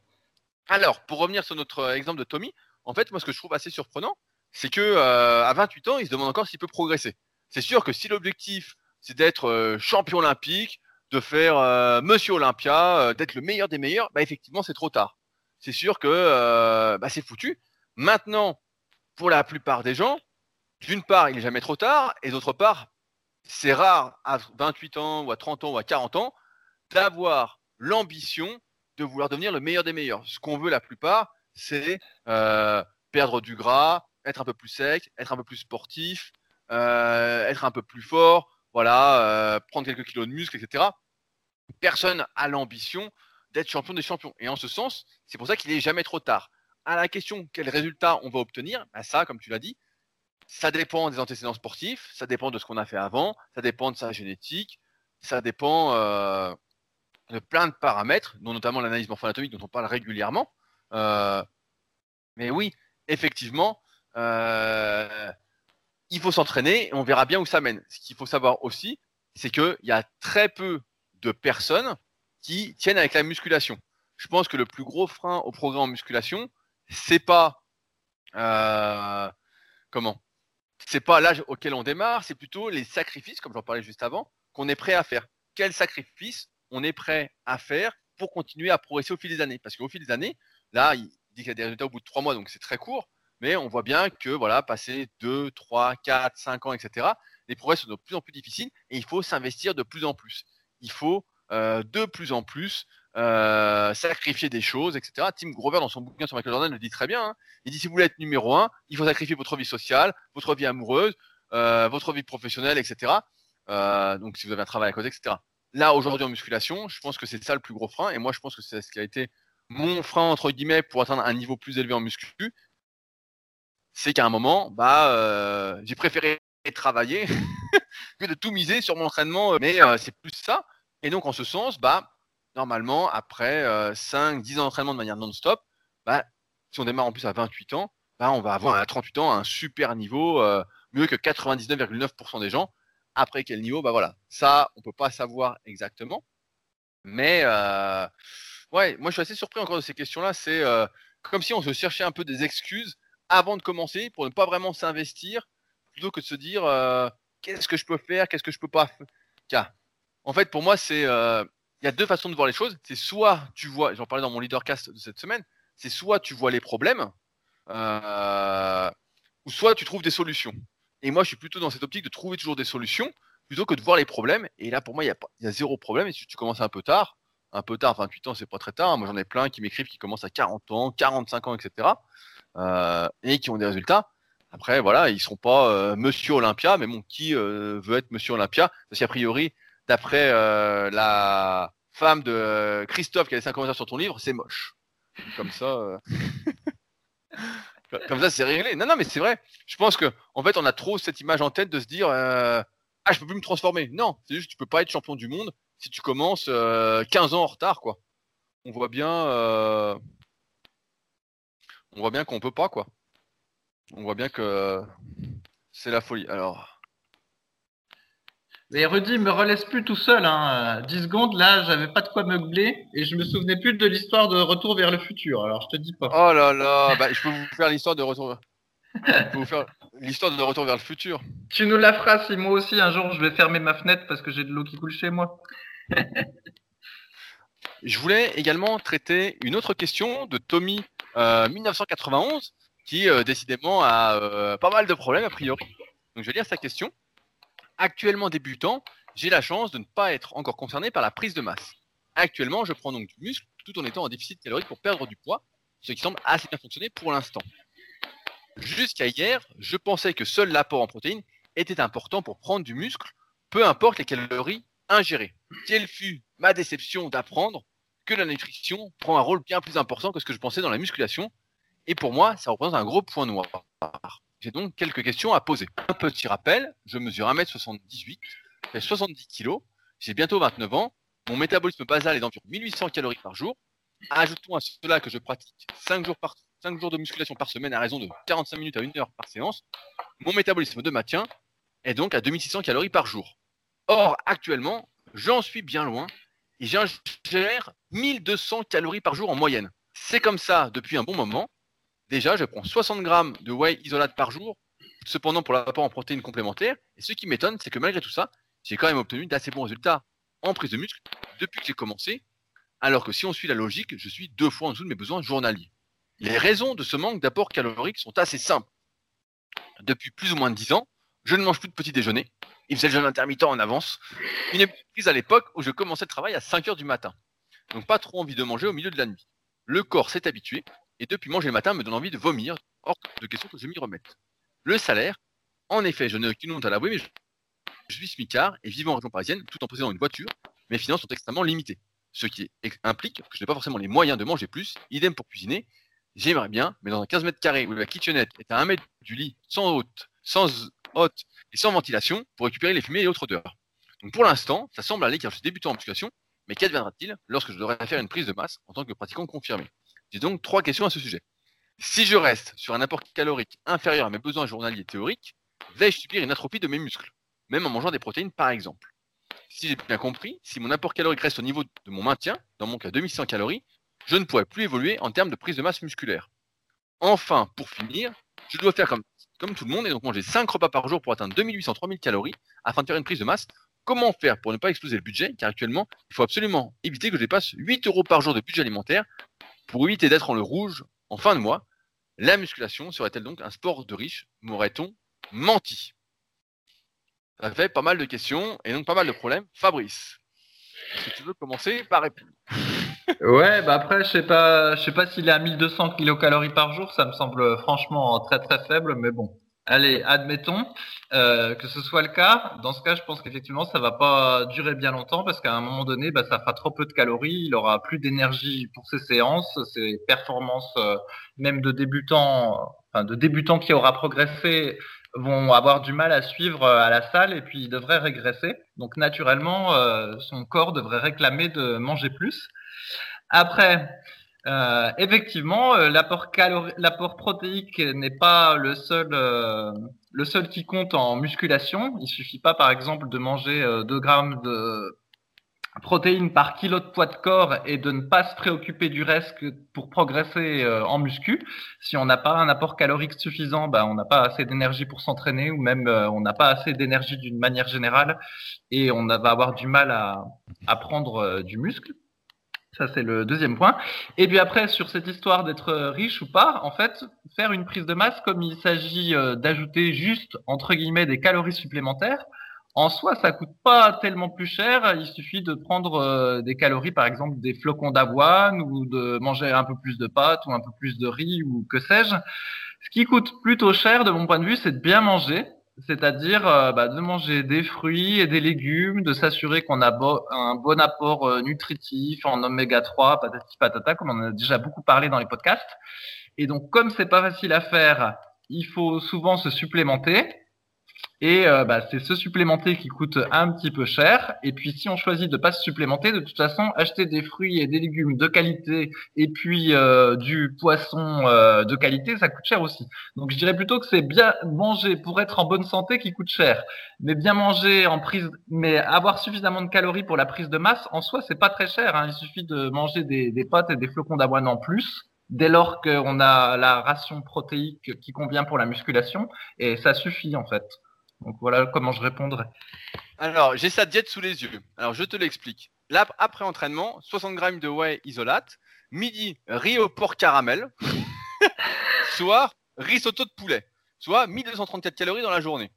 alors pour revenir sur notre euh, exemple de Tommy, en fait, moi ce que je trouve assez surprenant, c'est que euh, à 28 ans, il se demande encore s'il peut progresser. C'est sûr que si l'objectif c'est d'être euh, champion olympique, de faire euh, Monsieur Olympia, d'être le meilleur des meilleurs, bah effectivement c'est trop tard. C'est sûr que bah, c'est foutu. Maintenant, pour la plupart des gens, d'une part, il n'est jamais trop tard, et d'autre part, c'est rare à 28 ans ou à 30 ans ou à 40 ans d'avoir l'ambition de vouloir devenir le meilleur des meilleurs. Ce qu'on veut la plupart, c'est perdre du gras, être un peu plus sec, être un peu plus sportif, euh, être un peu plus fort, voilà, euh, prendre quelques kilos de muscle, etc. Personne a l'ambition d'être champion des champions. Et en ce sens, c'est pour ça qu'il n'est jamais trop tard. À la question quel résultat on va obtenir, bah ça, comme tu l'as dit, ça dépend des antécédents sportifs, ça dépend de ce qu'on a fait avant, ça dépend de sa génétique, ça dépend euh, de plein de paramètres, dont notamment l'analyse morpho-anatomique dont on parle régulièrement. Mais oui, effectivement, euh, il faut s'entraîner et on verra bien où ça mène. Ce qu'il faut savoir aussi, c'est qu'il y a très peu de personnes qui tiennent avec la musculation. Je pense que le plus gros frein au programme en musculation, c'est pas comment? C'est pas l'âge auquel on démarre, c'est plutôt les sacrifices, comme j'en parlais juste avant, qu'on est prêt à faire. Quels sacrifices on est prêt à faire pour continuer à progresser au fil des années? Parce qu'au fil des années, là, il dit qu'il y a des résultats au bout de trois mois, donc c'est très court, mais on voit bien que voilà, passer 2, 3, 4, 5 ans, etc., les progrès sont de plus en plus difficiles et il faut s'investir de plus en plus. Il faut euh, de plus en plus euh, sacrifier des choses, etc. Tim Grover, dans son bouquin sur Michael Jordan, le dit très bien. Hein. Il dit si vous voulez être numéro un, il faut sacrifier votre vie sociale, votre vie amoureuse, euh, votre vie professionnelle, etc. Donc si vous avez un travail à côté, etc. Là, aujourd'hui en musculation, je pense que c'est ça le plus gros frein. Et moi, je pense que c'est ce qui a été mon frein, entre guillemets, pour atteindre un niveau plus élevé en muscu. C'est qu'à un moment, bah, j'ai préféré travailler [LAUGHS] que de tout miser sur mon entraînement. Mais c'est plus ça. Et donc, en ce sens, bah, normalement, après 5, 10 ans d'entraînement de manière non-stop, bah, si on démarre en plus à 28 ans, bah, on va avoir à 38 ans un super niveau, euh, mieux que 99,9% des gens. Après quel niveau, bah voilà, ça, on peut pas savoir exactement. Mais euh, ouais, moi je suis assez surpris encore de ces questions-là. C'est euh, comme si on se cherchait un peu des excuses avant de commencer pour ne pas vraiment s'investir, plutôt que de se dire qu'est-ce que je peux faire, qu'est-ce que je peux pas faire. En fait, pour moi, c'est il y a deux façons de voir les choses. C'est soit tu vois, j'en parlais dans mon leadercast de cette semaine, c'est soit tu vois les problèmes, euh, ou soit tu trouves des solutions. Et moi, je suis plutôt dans cette optique de trouver toujours des solutions plutôt que de voir les problèmes. Et là, pour moi, il y y a zéro problème. Et si tu commences un peu tard, un peu tard, 28 ans, c'est pas très tard. Moi, j'en ai plein qui m'écrivent qui commencent à 40 ans, 45 ans, etc. Euh, et qui ont des résultats. Après, voilà, ils seront pas euh, Monsieur Olympia, mais bon, qui veut être Monsieur Olympia? Parce qu'a priori, d'après euh, la femme de Christophe qui a laissé un commentaire sur ton livre, c'est moche. Comme ça. Euh, [LAUGHS] comme ça, c'est réglé. Non, non, mais c'est vrai. Je pense que, en fait, on a trop cette image en tête de se dire, euh, ah, je peux plus me transformer. Non, c'est juste, tu peux pas être champion du monde si tu commences 15 ans en retard, quoi. On voit bien, on voit bien qu'on peut pas, quoi. On voit bien que c'est la folie. Alors, mais Rudy me relaisse plus tout seul. Hein. 10 secondes, là, j'avais pas de quoi meubler et je me souvenais plus de l'histoire de Retour vers le futur. Alors, je te dis pas. Oh là là, bah, je peux vous faire l'histoire de Retour. je peux vous faire l'histoire de Retour vers le futur. Tu nous la feras si moi aussi un jour je vais fermer ma fenêtre parce que j'ai de l'eau qui coule chez moi. je voulais également traiter une autre question de Tommy 1991 euh, qui euh, décidément a euh, pas mal de problèmes a priori. Donc je vais lire sa question actuellement débutant, j'ai la chance de ne pas être encore concerné par la prise de masse. Actuellement, je prends donc du muscle tout en étant en déficit calorique pour perdre du poids, ce qui semble assez bien fonctionner pour l'instant. Jusqu'à hier, je pensais que seul l'apport en protéines était important pour prendre du muscle, peu importe les calories ingérées. Quelle fut ma déception d'apprendre que la nutrition prend un rôle bien plus important que ce que je pensais dans la musculation, et pour moi, ça représente un gros point noir. J'ai donc quelques questions à poser. Un petit rappel, je mesure 1m78, je fais 70 kg, j'ai bientôt 29 ans, mon métabolisme basal est d'environ 1800 calories par jour. Ajoutons à cela que je pratique 5 jours, par, 5 jours de musculation par semaine à raison de 45 minutes à 1 heure par séance. Mon métabolisme de maintien est donc à 2600 calories par jour. Or, actuellement, j'en suis bien loin et j'ingère 1200 calories par jour en moyenne. C'est comme ça depuis un bon moment Déjà, je prends 60 grammes de whey isolate par jour, cependant pour l'apport en protéines complémentaires. Et ce qui m'étonne, c'est que malgré tout ça, j'ai quand même obtenu d'assez bons résultats en prise de muscle depuis que j'ai commencé, alors que si on suit la logique, je suis deux fois en dessous de mes besoins journaliers. Les raisons de ce manque d'apport calorique sont assez simples. Depuis plus ou moins de 10 ans, Je ne mange plus de petit déjeuner. Il faisait le jeûne intermittent en avance. Une prise à l'époque où je commençais le travail à 5 heures du matin. Donc pas trop envie de manger au milieu de la nuit. Le corps s'est habitué et depuis manger le matin me donne envie de vomir. Hors de question que je m'y remette. Le salaire, en effet, je n'ai qu'une honte à l'avouer, mais je, je suis smicard et vivant en région parisienne tout en possédant une voiture. Mes finances sont extrêmement limitées. Ce qui implique que je n'ai pas forcément les moyens de manger plus. Idem pour cuisiner. J'aimerais bien, mais dans un 15 mètres carrés où la kitchenette est à 1 mètre du lit, sans haute, sans haute et sans ventilation, pour récupérer les fumées et autres odeurs. Donc pour l'instant, ça semble aller car je suis débutant en musculation, mais qu'adviendra-t-il lorsque je devrais faire une prise de masse en tant que pratiquant confirmé? J'ai donc trois questions à ce sujet. Si je reste sur un apport calorique inférieur à mes besoins journaliers théoriques, vais-je subir une atropie de mes muscles, même en mangeant des protéines par exemple? Si j'ai bien compris, si mon apport calorique reste au niveau de mon maintien, dans mon cas 2100 calories, je ne pourrais plus évoluer en termes de prise de masse musculaire. Enfin, pour finir, je dois faire comme, comme tout le monde et donc manger 5 repas par jour pour atteindre 2800-3000 calories afin de faire une prise de masse Comment faire pour ne pas exploser le budget Car actuellement, il faut absolument éviter que je dépasse 8 euros par jour de budget alimentaire pour éviter d'être en le rouge en fin de mois. La musculation serait-elle donc un sport de riche M'aurait-on menti? Ça fait pas mal de questions et donc pas mal de problèmes. Fabrice, est-ce tu veux commencer par répondre? Ouais, bah après, je sais pas, je sais pas s'il est à 1200 kilocalories par jour, ça me semble franchement très très faible, mais bon. Allez, admettons euh, que ce soit le cas. Dans ce cas, je pense qu'effectivement, ça va pas durer bien longtemps parce qu'à un moment donné, bah, ça fera trop peu de calories. Il aura plus d'énergie pour ses séances, ses performances, euh, même de débutants, enfin de débutants qui aura progressé, vont avoir du mal à suivre euh, à la salle et puis il devrait régresser. Donc naturellement, son corps devrait réclamer de manger plus. Après, euh, effectivement, euh, l'apport l'apport protéique n'est pas le seul, euh, le seul qui compte en musculation. Il suffit pas, par exemple, de manger 2 grammes de protéines par kilo de poids de corps et de ne pas se préoccuper du reste pour progresser en muscu. Si on n'a pas un apport calorique suffisant, ben, on n'a pas assez d'énergie pour s'entraîner ou même on n'a pas assez d'énergie d'une manière générale et on va avoir du mal à, à prendre du muscle. Ça, c'est le deuxième point. Et puis après, sur cette histoire d'être riche ou pas, en fait, faire une prise de masse, comme il s'agit euh, d'ajouter juste, entre guillemets, des calories supplémentaires, en soi, ça coûte pas tellement plus cher. Il suffit de prendre euh, des calories, par exemple, des flocons d'avoine ou de manger un peu plus de pâtes ou un peu plus de riz ou que sais-je. Ce qui coûte plutôt cher, de mon point de vue, c'est de bien manger c'est-à-dire euh, bah, de manger des fruits et des légumes, de s'assurer qu'on a un bon apport euh, nutritif en oméga 3, patati patata, comme on en a déjà beaucoup parlé dans les podcasts. Et donc, comme c'est pas facile à faire, il faut souvent se supplémenter. Et euh, bah, c'est se supplémenter qui coûte un petit peu cher. Et puis si on choisit de pas se supplémenter, de toute façon, acheter des fruits et des légumes de qualité et puis euh, du poisson euh, de qualité, ça coûte cher aussi. Donc je dirais plutôt que c'est bien manger pour être en bonne santé qui coûte cher. Mais bien manger en prise, mais avoir suffisamment de calories pour la prise de masse, en soi, c'est pas très cher. Hein. Il suffit de manger des, des pâtes et des flocons d'avoine en plus dès lors qu'on a la ration protéique qui convient pour la musculation, et ça suffit en fait. Donc voilà comment je répondrai. Alors, j'ai sa diète sous les yeux. Alors, je te l'explique. Là, après entraînement, 60 grammes de whey isolate. Midi, riz au porc caramel. [LAUGHS] Soir, risotto de poulet. Soit 1234 calories dans la journée.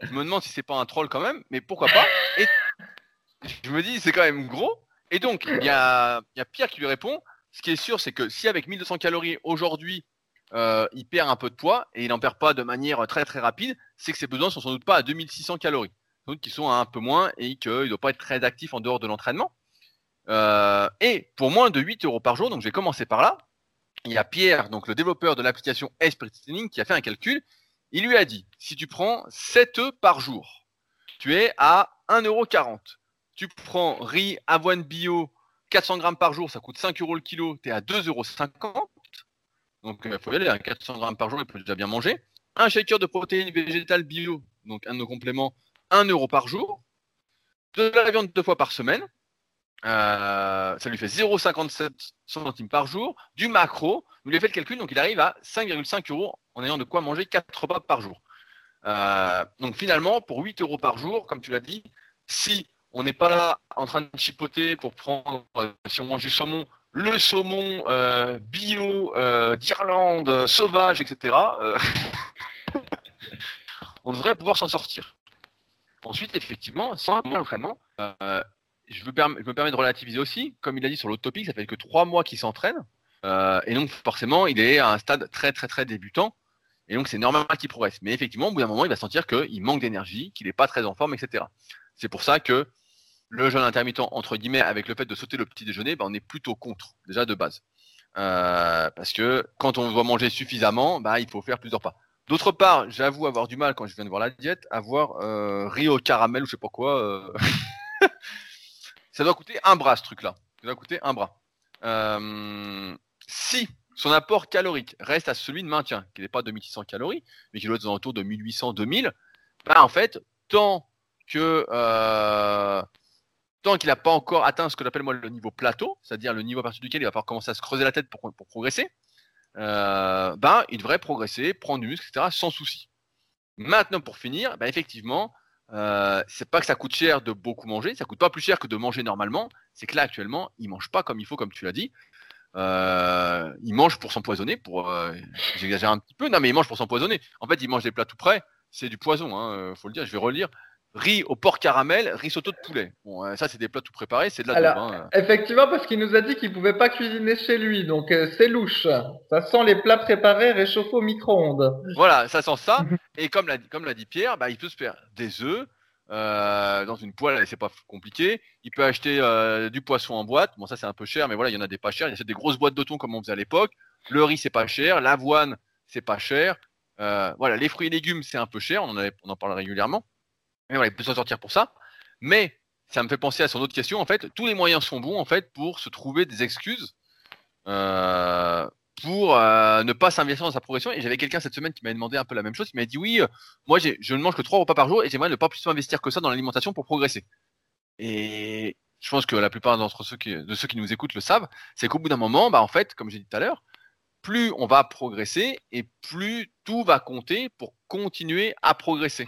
Je me demande si c'est pas un troll quand même, mais pourquoi pas. Et je me dis, c'est quand même gros. Et donc, il y a, y a Pierre qui lui répond. Ce qui est sûr, c'est que si avec 1200 calories aujourd'hui, euh, il perd un peu de poids et il n'en perd pas de manière très très rapide, c'est que ses besoins sont sans doute pas à 2600 calories, donc qui sont à un peu moins et qu'il ne doit pas être très actif en dehors de l'entraînement. Euh, et pour moins de 8 euros par jour, donc je vais commencer par là, il y a Pierre, donc le développeur de l'application Esprit Training, qui a fait un calcul. Il lui a dit, si tu prends 7 œufs par jour, tu es à 1,40€. Tu prends riz, avoine bio, 400 grammes par jour, ça coûte 5 euros le kilo, tu es à 2,50€. Donc il faut y aller, à 400 grammes par jour, il peut déjà bien manger. Un shaker de protéines végétales bio, donc un de nos compléments, 1 euro par jour. De la viande deux fois par semaine, euh, ça lui fait 0,57 centimes par jour. Du macro, nous lui fait le calcul, donc il arrive à 5,5 euros en ayant de quoi manger 4 repas par jour. Euh, donc finalement, pour 8 euros par jour, comme tu l'as dit, si on n'est pas là en train de chipoter pour prendre, euh, si on mange du saumon, le saumon euh, bio euh, d'Irlande, sauvage, etc. [LAUGHS] on devrait pouvoir s'en sortir. Ensuite, effectivement, sans l'entraînement, euh, je, me je me permets de relativiser aussi. Comme il a dit sur l'autre topic, ça fait que trois mois qu'il s'entraîne. Euh, et donc, forcément, il est à un stade très, très, très débutant. Et donc, c'est normal qu'il progresse. Mais effectivement, au bout d'un moment, il va sentir qu'il manque d'énergie, qu'il n'est pas très en forme, etc. C'est pour ça que le jeûne intermittent, entre guillemets, avec le fait de sauter le petit déjeuner, ben, on est plutôt contre, déjà de base. Euh, parce que quand on doit manger suffisamment, bah, il faut faire plusieurs pas. D'autre part, j'avoue avoir du mal quand je viens de voir la diète, à voir euh, riz au caramel ou je sais pas quoi. Euh. [LAUGHS] ça doit coûter un bras ce truc-là. Ça doit coûter un bras. si son apport calorique reste à celui de maintien, qui n'est pas de 1600 calories, mais qui doit être autour de 1800-2000, bah en fait, tant que tant qu'il n'a pas encore atteint ce que j'appelle moi le niveau plateau, c'est-à-dire le niveau à partir duquel il va falloir commencer à se creuser la tête pour, progresser, euh, ben, il devrait progresser, prendre du muscle, etc., sans souci. Maintenant, pour finir, ben, effectivement, euh, c'est pas que ça coûte cher de beaucoup manger, ça coûte pas plus cher que de manger normalement, c'est que là, actuellement, il mange pas comme il faut, comme tu l'as dit. Euh, il mange pour s'empoisonner, pour j'exagère un petit peu, non mais il mange pour s'empoisonner. En fait, il mange des plats tout près, c'est du poison, hein, faut le dire. Je vais relire riz au porc caramel, risotto de poulet. Bon, euh, ça, c'est des plats tout préparés, c'est de la Alors, hein. Effectivement, parce qu'il nous a dit qu'il pouvait pas cuisiner chez lui, donc euh, c'est louche. Ça sent les plats préparés réchauffés au micro-ondes. Voilà, ça sent ça. [LAUGHS] Et comme l'a comme l'a dit Pierre, bah, il peut se faire des œufs euh, dans une poêle, c'est pas compliqué. Il peut acheter du poisson en boîte. Bon, ça c'est un peu cher, mais voilà, il y en a des pas chers. Il y a des grosses boîtes de thon comme on faisait à l'époque. Le riz c'est pas cher, l'avoine c'est pas cher. voilà, les fruits et légumes c'est un peu cher. On en, on en parle régulièrement. Il peut s'en sortir pour ça. Mais ça me fait penser à son autre question. En fait, tous les moyens sont bons en fait pour se trouver des excuses euh, pour euh, ne pas s'investir dans sa progression. Et j'avais quelqu'un cette semaine qui m'avait demandé un peu la même chose. Il m'a dit oui, euh, moi je ne mange que trois repas par jour et j'aimerais ne pas plus m'investir que ça dans l'alimentation pour progresser. Et je pense que la plupart d'entre ceux qui, de ceux qui nous écoutent le savent, c'est qu'au bout d'un moment, bah en fait, comme j'ai dit tout à l'heure, plus on va progresser et plus tout va compter pour continuer à progresser.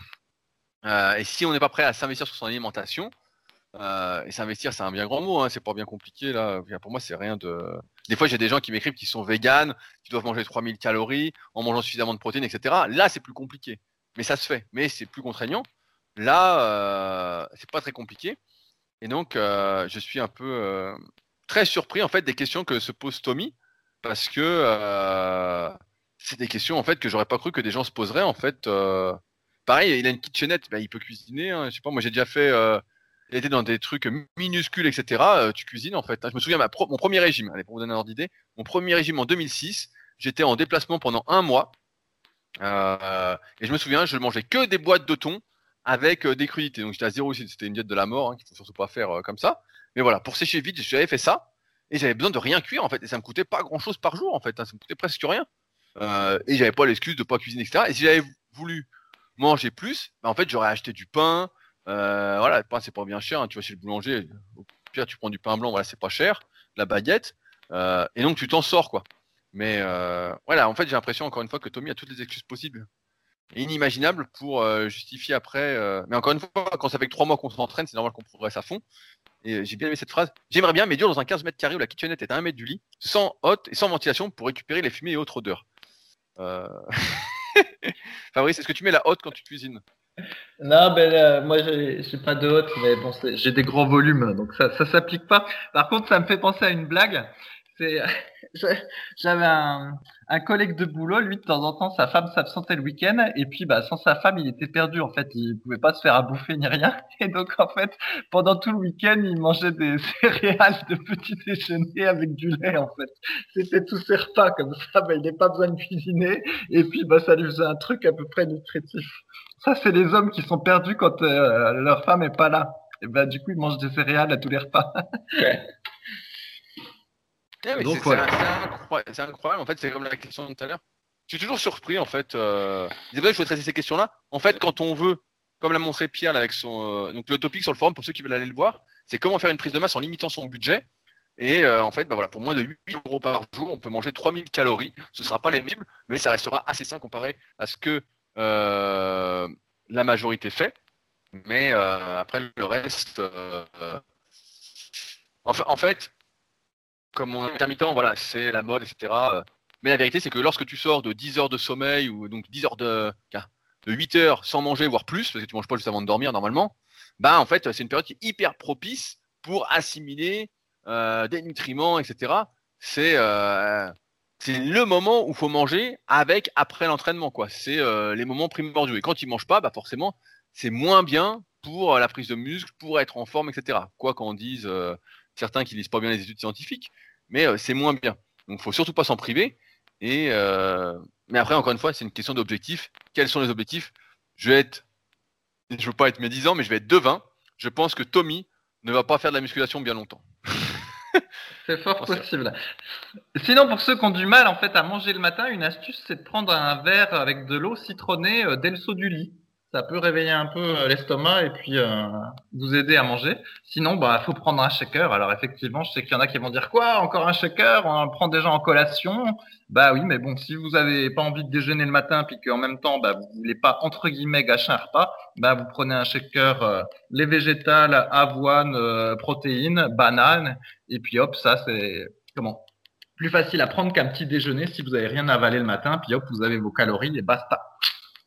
Euh, et si on n'est pas prêt à s'investir sur son alimentation, euh, et s'investir, c'est un bien grand mot, hein, c'est pas bien compliqué là. Pour moi, c'est rien de. Des fois, j'ai des gens qui m'écrivent qui sont véganes, qui doivent manger 3000 calories en mangeant suffisamment de protéines, etc. Là, c'est plus compliqué, mais ça se fait. Mais c'est plus contraignant. Là, euh, c'est pas très compliqué. Et donc, je suis un peu très surpris en fait des questions que se pose Tommy, parce que c'est des questions en fait que j'aurais pas cru que des gens se poseraient en fait pareil, il a une kitchenette, bah, il peut cuisiner. Hein, je sais pas, moi j'ai déjà fait. Euh, il était dans des trucs minuscules, etc. Euh, tu cuisines en fait. Hein. Je me souviens, ma mon premier régime, allez, pour vous donner un ordre d'idée, mon premier régime en 2006, j'étais en déplacement pendant un mois. Euh, et je me souviens, je mangeais que des boîtes de thon avec des crudités. Donc j'étais à zéro aussi, c'était une diète de la mort, hein, qu'il faut surtout pas faire comme ça. Mais voilà, pour sécher vite, j'avais fait ça. Et j'avais besoin de rien cuire en fait. Et ça me coûtait pas grand chose par jour en fait. Ça me coûtait presque rien. et j'avais pas l'excuse de pas cuisiner, etc. Et si j'avais voulu manger plus, bah, en fait, j'aurais acheté du pain. Euh, voilà, le pain, c'est pas bien cher. Hein, tu vas chez le boulanger, au pire, tu prends du pain blanc, voilà, c'est pas cher. La baguette. Euh, et donc, tu t'en sors, quoi. Mais euh, voilà, en fait, j'ai l'impression, encore une fois, que Tommy a toutes les excuses possibles et inimaginables pour justifier après. Mais encore une fois, quand ça fait que trois mois qu'on s'entraîne, c'est normal qu'on progresse à fond. Et j'ai bien aimé cette phrase. J'aimerais bien dur dans un 15 mètres carrés où la kitchenette est à 1 mètre du lit, sans hotte et sans ventilation pour récupérer les fumées et autres odeurs. [LAUGHS] [LAUGHS] Fabrice, est-ce que tu mets la hotte quand tu cuisines? Non, ben euh, moi j'ai pas de hotte, mais bon, j'ai des gros volumes, donc ça ça s'applique pas. Par contre, ça me fait penser à une blague. C'est [LAUGHS] j'avais un, un collègue de boulot, lui de temps en temps sa femme s'absentait le week-end et puis bah sans sa femme il était perdu en fait, il pouvait pas se faire à bouffer ni rien [LAUGHS] et donc en fait pendant tout le week-end il mangeait des [LAUGHS] céréales de petit déjeuner avec du lait en fait. C'était tous ses repas comme ça, bah, il n'avait pas besoin de cuisiner et puis bah ça lui faisait un truc à peu près nutritif. Ça c'est les hommes qui sont perdus quand euh, leur femme est pas là. Et bah du coup ils mangent des céréales à tous les repas. C'est incroyable. En fait, c'est comme la question de tout à l'heure. Je suis toujours surpris, en fait. Euh... Que je voulais traiter ces questions-là. En fait, quand on veut, comme l'a montré Pierre avec son. Euh, donc, le topic sur le forum, pour ceux qui veulent aller le voir, c'est comment faire une prise de masse en limitant son budget. Et euh, en fait, bah voilà, pour moins de 8 euros par jour, on peut manger 3000 calories. Ce ne sera pas les mêmes, mais ça restera assez sain comparé à ce que euh, la majorité fait. Mais après, le reste. en fait, comme mon intermittent, voilà, c'est la mode, etc. Mais la vérité, c'est que lorsque tu sors de 10 heures de sommeil ou donc 10 heures de de 8 heures sans manger, voire plus, parce que tu manges pas juste avant de dormir normalement, bah en fait, c'est une période hyper propice pour assimiler euh, des nutriments, etc. C'est euh, c'est le moment où faut manger avec après l'entraînement, quoi. C'est euh, les moments primordiaux. Et quand il mange pas, bah forcément, c'est moins bien pour la prise de muscle, pour être en forme, etc. Quoi qu'en disent certains qui lisent pas bien les études scientifiques, mais c'est moins bien. Donc, faut surtout pas s'en priver. Et mais après, encore une fois, c'est une question d'objectifs. Quels sont les objectifs? Je vais être, je veux pas être médisant, mais je vais être devin. Je pense que Tommy ne va pas faire de la musculation bien longtemps. [LAUGHS] c'est fort possible. Sinon, pour ceux qui ont du mal en fait à manger le matin, une astuce, c'est de prendre un verre avec de l'eau citronnée euh, dès le saut du lit ça peut réveiller un peu euh, l'estomac et puis euh, vous aider à manger. Sinon, bah, faut prendre un shaker. Alors effectivement, je sais qu'il y en a qui vont dire quoi, encore un shaker? On en prend déjà en collation? Bah oui, mais bon, si vous avez pas envie de déjeuner le matin, puis qu'en même temps, bah, vous voulez pas entre guillemets gâcher un repas, bah vous prenez un shaker euh, les végétales, avoine, protéines, banane, et puis hop, ça c'est comment? Plus facile à prendre qu'un petit déjeuner si vous avez rien avalé le matin, puis hop, vous avez vos calories et basta.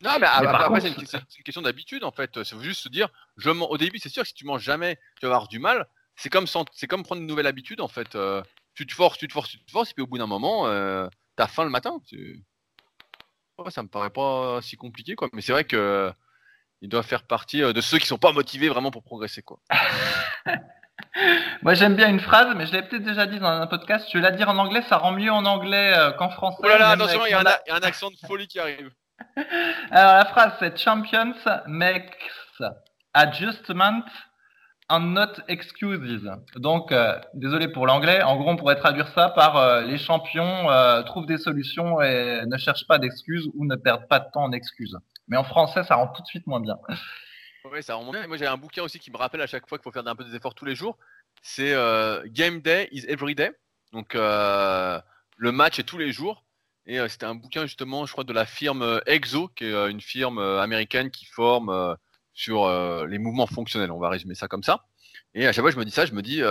Non, mais, après, c'est une, question d'habitude en fait. C'est juste se dire, je au début, c'est sûr que si tu manges jamais, tu vas avoir du mal. C'est comme, c'est comme prendre une nouvelle habitude en fait. Euh, tu te forces, tu te forces, tu te forces, et puis au bout d'un moment, euh, t'as faim le matin. ça me paraît pas si compliqué quoi. Mais c'est vrai que il doit faire partie euh, de ceux qui sont pas motivés vraiment pour progresser quoi. [LAUGHS] Moi j'aime bien une phrase, mais je l'ai peut-être déjà dit dans un podcast. Je vais la dire en anglais, ça rend mieux en anglais euh, qu'en français. Oh là là, attention, il y, a un accent de folie qui arrive. Alors la phrase c'est Champions makes adjustment and not excuses. Donc euh, désolé pour l'anglais. En gros on pourrait traduire ça par euh, les champions euh, trouvent des solutions et ne cherchent pas d'excuses ou ne perdent pas de temps en excuses. Mais en français ça rend tout de suite moins bien. Oui, ça rend bien. Moi j'ai un bouquin aussi qui me rappelle à chaque fois qu'il faut faire un peu des efforts tous les jours. C'est Game Day is Every Day. Donc le match est tous les jours. Et euh, c'était un bouquin justement, je crois, de la firme euh, Exo, qui est euh, une firme américaine qui forme sur les mouvements fonctionnels. On va résumer ça comme ça. Et à chaque fois je me dis ça, je me dis,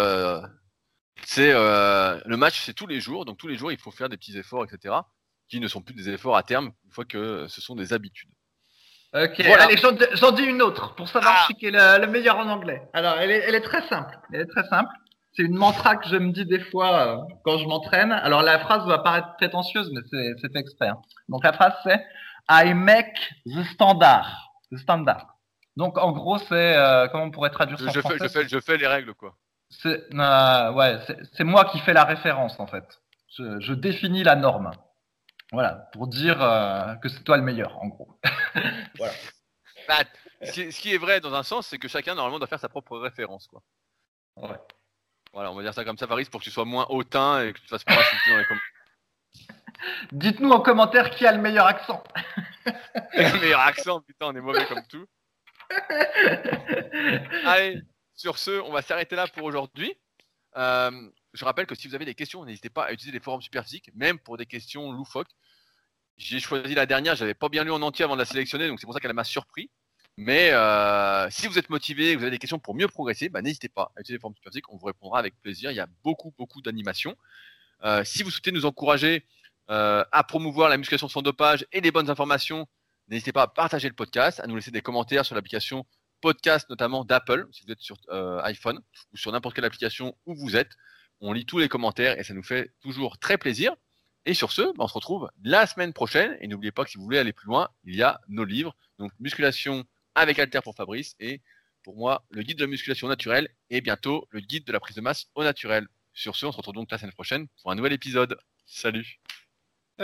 c'est le match, c'est tous les jours. Donc tous les jours, il faut faire des petits efforts, etc. Qui ne sont plus des efforts à terme, une fois que ce sont des habitudes. Ok, allez, j'en dis une autre pour savoir ah. qui est le, meilleur en anglais. Alors, elle est, elle est très simple. Elle est très simple. C'est une mantra que je me dis des fois euh, quand je m'entraîne. Alors la phrase va paraître prétentieuse, mais c'est exprès. Hein. Donc la phrase c'est I make the standard. The standard. Donc en gros c'est euh, comment on pourrait traduire ça je fais, je fais, je fais les règles quoi. C'est euh, ouais, c'est moi qui fais la référence en fait. Je, je définis la norme. Voilà, pour dire que c'est toi le meilleur en gros. [LAUGHS] voilà. Bah, ce qui est vrai dans un sens, c'est que chacun normalement doit faire sa propre référence quoi. Ouais. Voilà, on va dire ça comme ça, Faris, pour que tu sois moins hautain et que tu te fasses pas insulter dans les commentaires. [LAUGHS] Dites-nous en commentaire qui a le meilleur accent. [LAUGHS] le meilleur accent, putain, on est mauvais comme tout. [LAUGHS] Allez, sur ce, on va s'arrêter là pour aujourd'hui. Euh, je rappelle que si vous avez des questions, n'hésitez pas à utiliser les forums superphysiques, même pour des questions loufoques. J'ai choisi la dernière, j'avais pas bien lu en entier avant de la sélectionner, donc c'est pour ça qu'elle m'a surpris. Mais euh, si vous êtes motivé, vous avez des questions pour mieux progresser, bah, n'hésitez pas à utiliser les formes Superphysique, on vous répondra avec plaisir. Il y a beaucoup, beaucoup d'animations. Euh, si vous souhaitez nous encourager euh, à promouvoir la musculation sans dopage et les bonnes informations, n'hésitez pas à partager le podcast, à nous laisser des commentaires sur l'application podcast, notamment d'Apple, si vous êtes sur iPhone ou sur n'importe quelle application où vous êtes. On lit tous les commentaires et ça nous fait toujours très plaisir. Et sur ce, bah, on se retrouve la semaine prochaine. Et n'oubliez pas que si vous voulez aller plus loin, il y a nos livres. Donc, musculation avec Alter pour Fabrice et pour moi le guide de la musculation naturelle et bientôt le guide de la prise de masse au naturel. Sur ce, on se retrouve donc la semaine prochaine pour un nouvel épisode. Salut